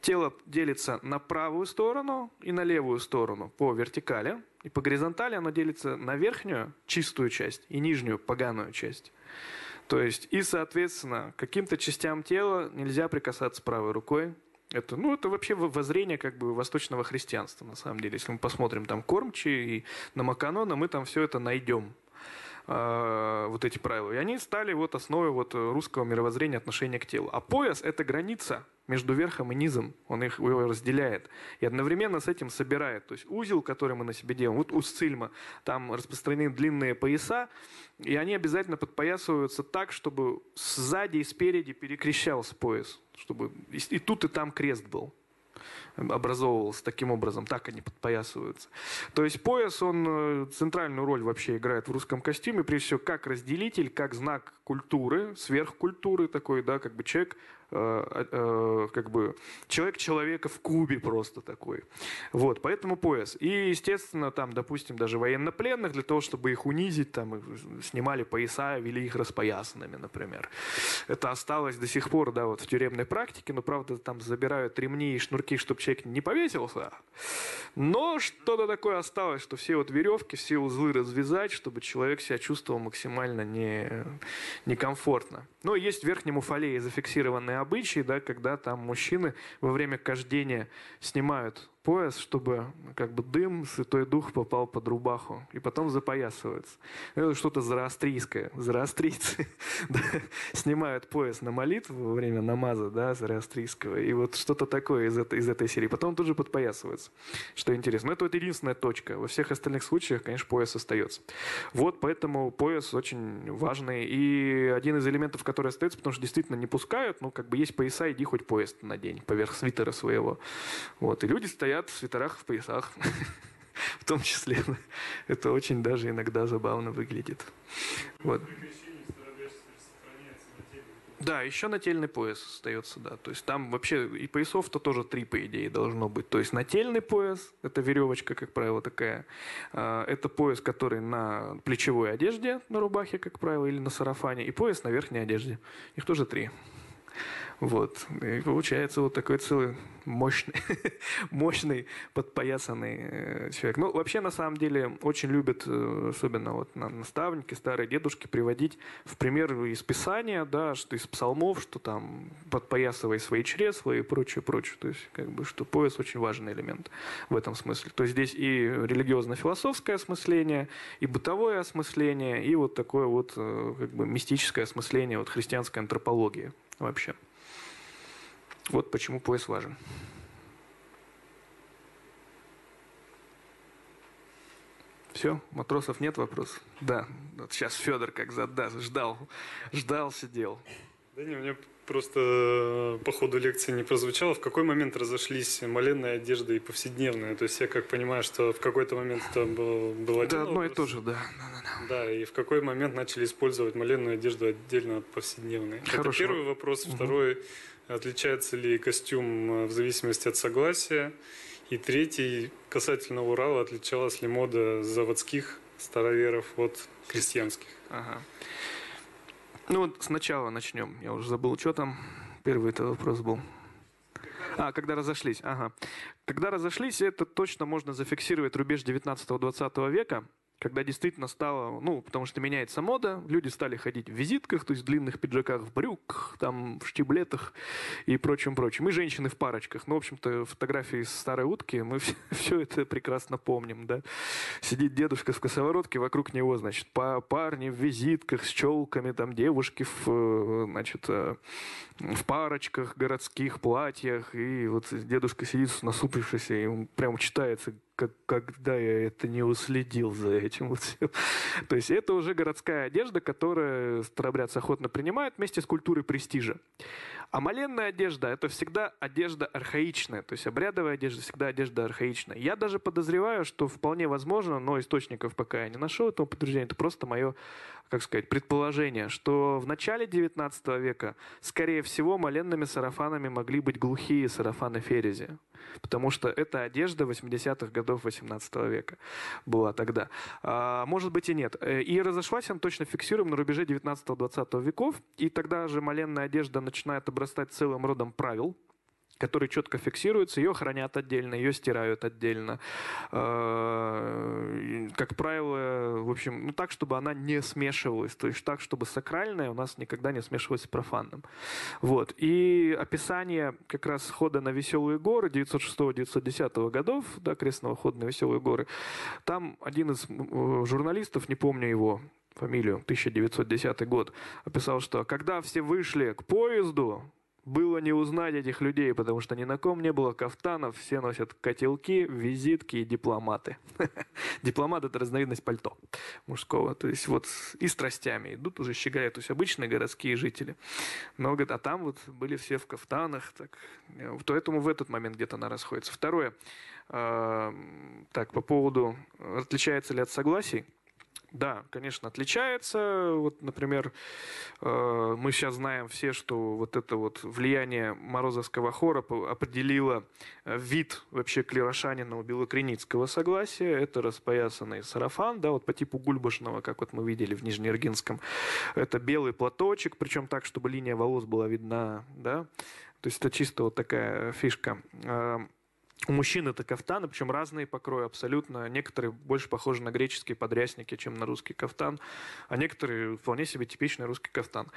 Тело делится на правую сторону и на левую сторону по вертикали. И по горизонтали оно делится на верхнюю, чистую часть, и нижнюю, поганую часть. То есть, и, соответственно, каким-то частям тела нельзя прикасаться правой рукой. Это, ну, это вообще воззрение как бы восточного христианства, на самом деле. Если мы посмотрим там Кормчи и на Маканона, мы там все это найдем э, вот эти правила. И они стали вот основой вот русского мировоззрения отношения к телу. А пояс – это граница между верхом и низом. Он их его разделяет. И одновременно с этим собирает. То есть узел, который мы на себе делаем, вот у Сцильма, там распространены длинные пояса, и они обязательно подпоясываются так, чтобы сзади и спереди перекрещался пояс. Чтобы и тут, и там крест был образовывался таким образом, так они подпоясываются. То есть пояс, он э, центральную роль вообще играет в русском костюме, прежде всего, как разделитель, как знак культуры, сверхкультуры такой, да, как бы человек Э, э, как бы человек человека в кубе просто такой. Вот, поэтому пояс. И, естественно, там, допустим, даже военнопленных, для того, чтобы их унизить, там, снимали пояса, вели их распоясанными, например. Это осталось до сих пор, да, вот в тюремной практике, но, правда, там забирают ремни и шнурки, чтобы человек не повесился. Но что-то такое осталось, что все вот веревки, все узлы развязать, чтобы человек себя чувствовал максимально не, некомфортно. Но есть в верхнем уфалее зафиксированные обычай, да, когда там мужчины во время кождения снимают пояс, чтобы как бы дым, Святой Дух попал под рубаху, и потом запоясывается. Это что-то зороастрийское. Зороастрийцы *laughs* да, снимают пояс на молитву во время намаза, да, зороастрийского, и вот что-то такое из этой, из этой серии. Потом тут же подпоясывается, что интересно. Но это вот единственная точка. Во всех остальных случаях, конечно, пояс остается. Вот поэтому пояс очень важный, и один из элементов, который остается, потому что действительно не пускают, ну, как бы есть пояса, иди хоть пояс надень поверх свитера своего. Вот, и люди стоят стоят в свитерах, в поясах. *laughs* в том числе. Это очень даже иногда забавно выглядит. Вот. Да, еще нательный пояс остается, да. То есть там вообще и поясов-то тоже три, по идее, должно быть. То есть нательный пояс, это веревочка, как правило, такая. А, это пояс, который на плечевой одежде, на рубахе, как правило, или на сарафане. И пояс на верхней одежде. Их тоже три. Вот. И получается вот такой целый мощный, *laughs* мощный подпоясанный э, человек. Ну, вообще, на самом деле, очень любят, э, особенно вот наставники, старые дедушки, приводить в пример из Писания, да, что из псалмов, что там подпоясывай свои чресла и прочее, прочее. То есть, как бы, что пояс очень важный элемент в этом смысле. То есть, здесь и религиозно-философское осмысление, и бытовое осмысление, и вот такое вот, э, как бы, мистическое осмысление вот христианской антропологии вообще. Вот почему пояс важен. Все, матросов нет вопросов? Да, вот сейчас Федор как задаст, ждал, ждал, сидел. Да не, меня просто э, по ходу лекции не прозвучало, в какой момент разошлись маленная одежда и повседневная. То есть я как понимаю, что в какой-то момент это был, был один Да, одно вопрос. и то же, да. да, и в какой момент начали использовать маленную одежду отдельно от повседневной. Хороший Это первый вопрос. Угу. Второй, отличается ли костюм э, в зависимости от согласия. И третий, касательно Урала, отличалась ли мода заводских староверов от крестьянских. Ага. Ну вот сначала начнем. Я уже забыл, что там. Первый это вопрос был. А, когда разошлись. Ага. Когда разошлись, это точно можно зафиксировать рубеж 19-20 века когда действительно стало, ну, потому что меняется мода, люди стали ходить в визитках, то есть в длинных пиджаках, в брюках, там, в штиблетах и прочим. И женщины в парочках. Ну, в общем-то, фотографии из старой утки, мы *laughs* все, все это прекрасно помним, да. Сидит дедушка в косоворотке, вокруг него, значит, парни в визитках с челками, там, девушки в, э, значит, э, в парочках, городских платьях, и вот дедушка сидит насупившийся, и он прямо читается как, когда я это не уследил за этим вот всем. *laughs* То есть это уже городская одежда, которую старобрядцы охотно принимают вместе с культурой престижа. А маленная одежда – это всегда одежда архаичная, то есть обрядовая одежда всегда одежда архаичная. Я даже подозреваю, что вполне возможно, но источников пока я не нашел этого подтверждения, это просто мое, как сказать, предположение, что в начале 19 века, скорее всего, маленными сарафанами могли быть глухие сарафаны ферези, потому что это одежда 80-х годов 18 века была тогда. А, может быть и нет. Э, и разошлась она точно фиксируем на рубеже 19-20 веков, и тогда же маленная одежда начинает обрастать целым родом правил, которые четко фиксируются, ее хранят отдельно, ее стирают отдельно. Э, как правило, в общем, ну так, чтобы она не смешивалась, то есть так, чтобы сакральное у нас никогда не смешивалось с профанным. Вот. И описание как раз хода на Веселые горы 906-910 годов, да, крестного хода на Веселые горы, там один из журналистов, не помню его, фамилию, 1910 год, описал, что когда все вышли к поезду, было не узнать этих людей, потому что ни на ком не было кафтанов, все носят котелки, визитки и дипломаты. *laughs* Дипломат – это разновидность пальто мужского. То есть вот и страстями идут уже щеголяют, то есть обычные городские жители. Но, говорит, а там вот были все в кафтанах, так, поэтому в этот момент где-то она расходится. Второе, э, так, по поводу, отличается ли от согласий, да, конечно, отличается. Вот, например, э, мы сейчас знаем все, что вот это вот влияние Морозовского хора определило э, вид вообще клерошанина у белокреницкого согласия. Это распоясанный сарафан, да, вот по типу гульбашного, как вот мы видели в Нижнеиргинском. Это белый платочек, причем так, чтобы линия волос была видна, да. То есть это чисто вот такая фишка. У мужчин это кафтаны, причем разные покрои абсолютно. Некоторые больше похожи на греческие подрясники, чем на русский кафтан, а некоторые вполне себе типичный русский кафтан.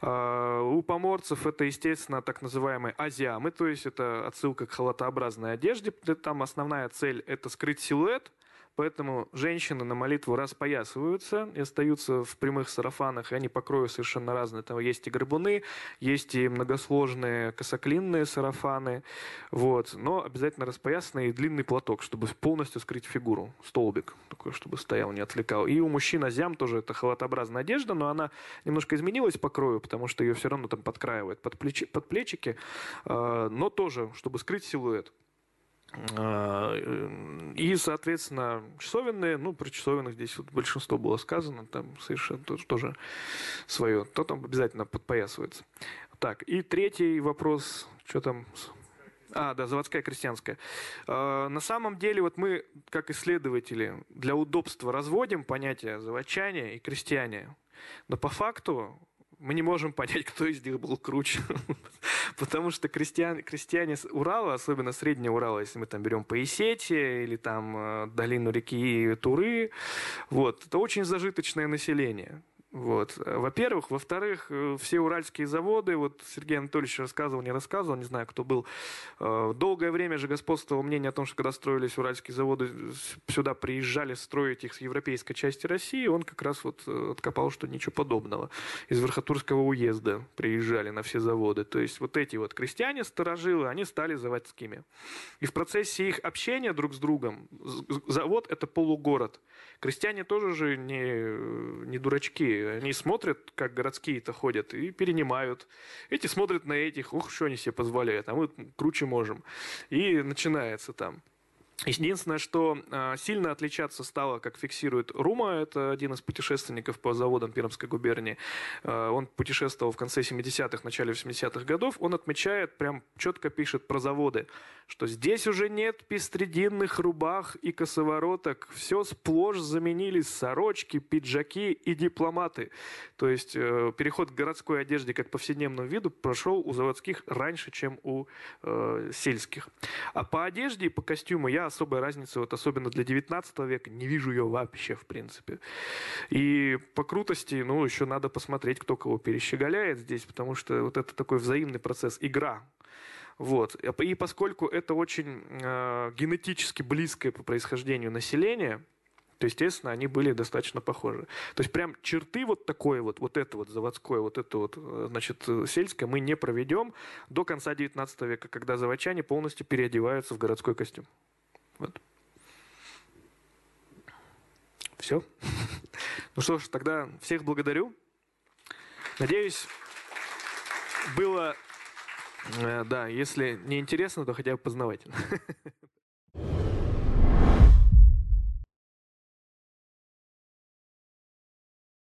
А, у поморцев это, естественно, так называемые азиамы, то есть это отсылка к халатообразной одежде. Там основная цель – это скрыть силуэт, Поэтому женщины на молитву распоясываются и остаются в прямых сарафанах, и они по крою совершенно разные. Там есть и горбуны, есть и многосложные косоклинные сарафаны, вот. но обязательно распоясанный и длинный платок, чтобы полностью скрыть фигуру, столбик такой, чтобы стоял, не отвлекал. И у мужчин азиам тоже это халатообразная одежда, но она немножко изменилась по крою, потому что ее все равно там подкраивают под, плечи, под плечики, а, но тоже, чтобы скрыть силуэт. А, и, соответственно, часовенные, ну, про часовенных здесь вот большинство было сказано, там совершенно тоже, свое, то там обязательно подпоясывается. Так, и третий вопрос, что там а, да, заводская крестьянская. А, на самом деле, вот мы, как исследователи, для удобства разводим понятия заводчане и крестьяне. Но по факту мы не можем понять, *laughs* кто из них был круче. *laughs* Потому что крестьян, крестьяне с Урала, особенно среднего Урала, если мы там берем Поисетия или там э, долину реки Туры, вот, это очень зажиточное население. Вот. Во-первых. Во-вторых, э, все уральские заводы, вот Сергей Анатольевич рассказывал, не рассказывал, не знаю, кто был. Э, долгое время же господствовало мнение о том, что когда строились уральские заводы, сюда приезжали строить их с европейской части России. Он как раз вот э, откопал, что ничего подобного. Из Верхотурского уезда приезжали на все заводы. То есть вот эти вот крестьяне, сторожилы, они стали заводскими. И в процессе их общения друг с другом, завод – это полугород. Крестьяне тоже же не, не дурачки они смотрят, как городские-то ходят, и перенимают. Эти смотрят на этих, ух, что они себе позволяют, а мы круче можем. И начинается там. Единственное, что э, сильно отличаться стало, как фиксирует Рума, это один из путешественников по заводам Пермской губернии. Э, он путешествовал в конце 70-х, начале 80-х годов. Он отмечает, прям четко пишет про заводы, что здесь уже нет пестрединных рубах и косовороток. Все сплошь заменились сорочки, пиджаки и дипломаты. То есть э, переход к городской одежде как повседневному виду прошел у заводских раньше, чем у э, сельских. А по одежде и по костюму я особой разницы, вот особенно для 19 века, не вижу ее вообще, в принципе. И по крутости, ну, еще надо посмотреть, кто кого перещеголяет здесь, потому что вот это такой взаимный процесс, игра. Вот. И поскольку это очень э, генетически близкое по происхождению население, то, естественно, они были достаточно похожи. То есть прям черты вот такое вот, вот это вот заводское, вот это вот, э, значит, сельское мы не проведем до конца 19 века, когда заводчане полностью переодеваются в городской костюм. Вот. Все. *laughs* Ну что ж, тогда всех благодарю. Надеюсь, было, э, да, если не интересно, то хотя бы познавательно. *laughs*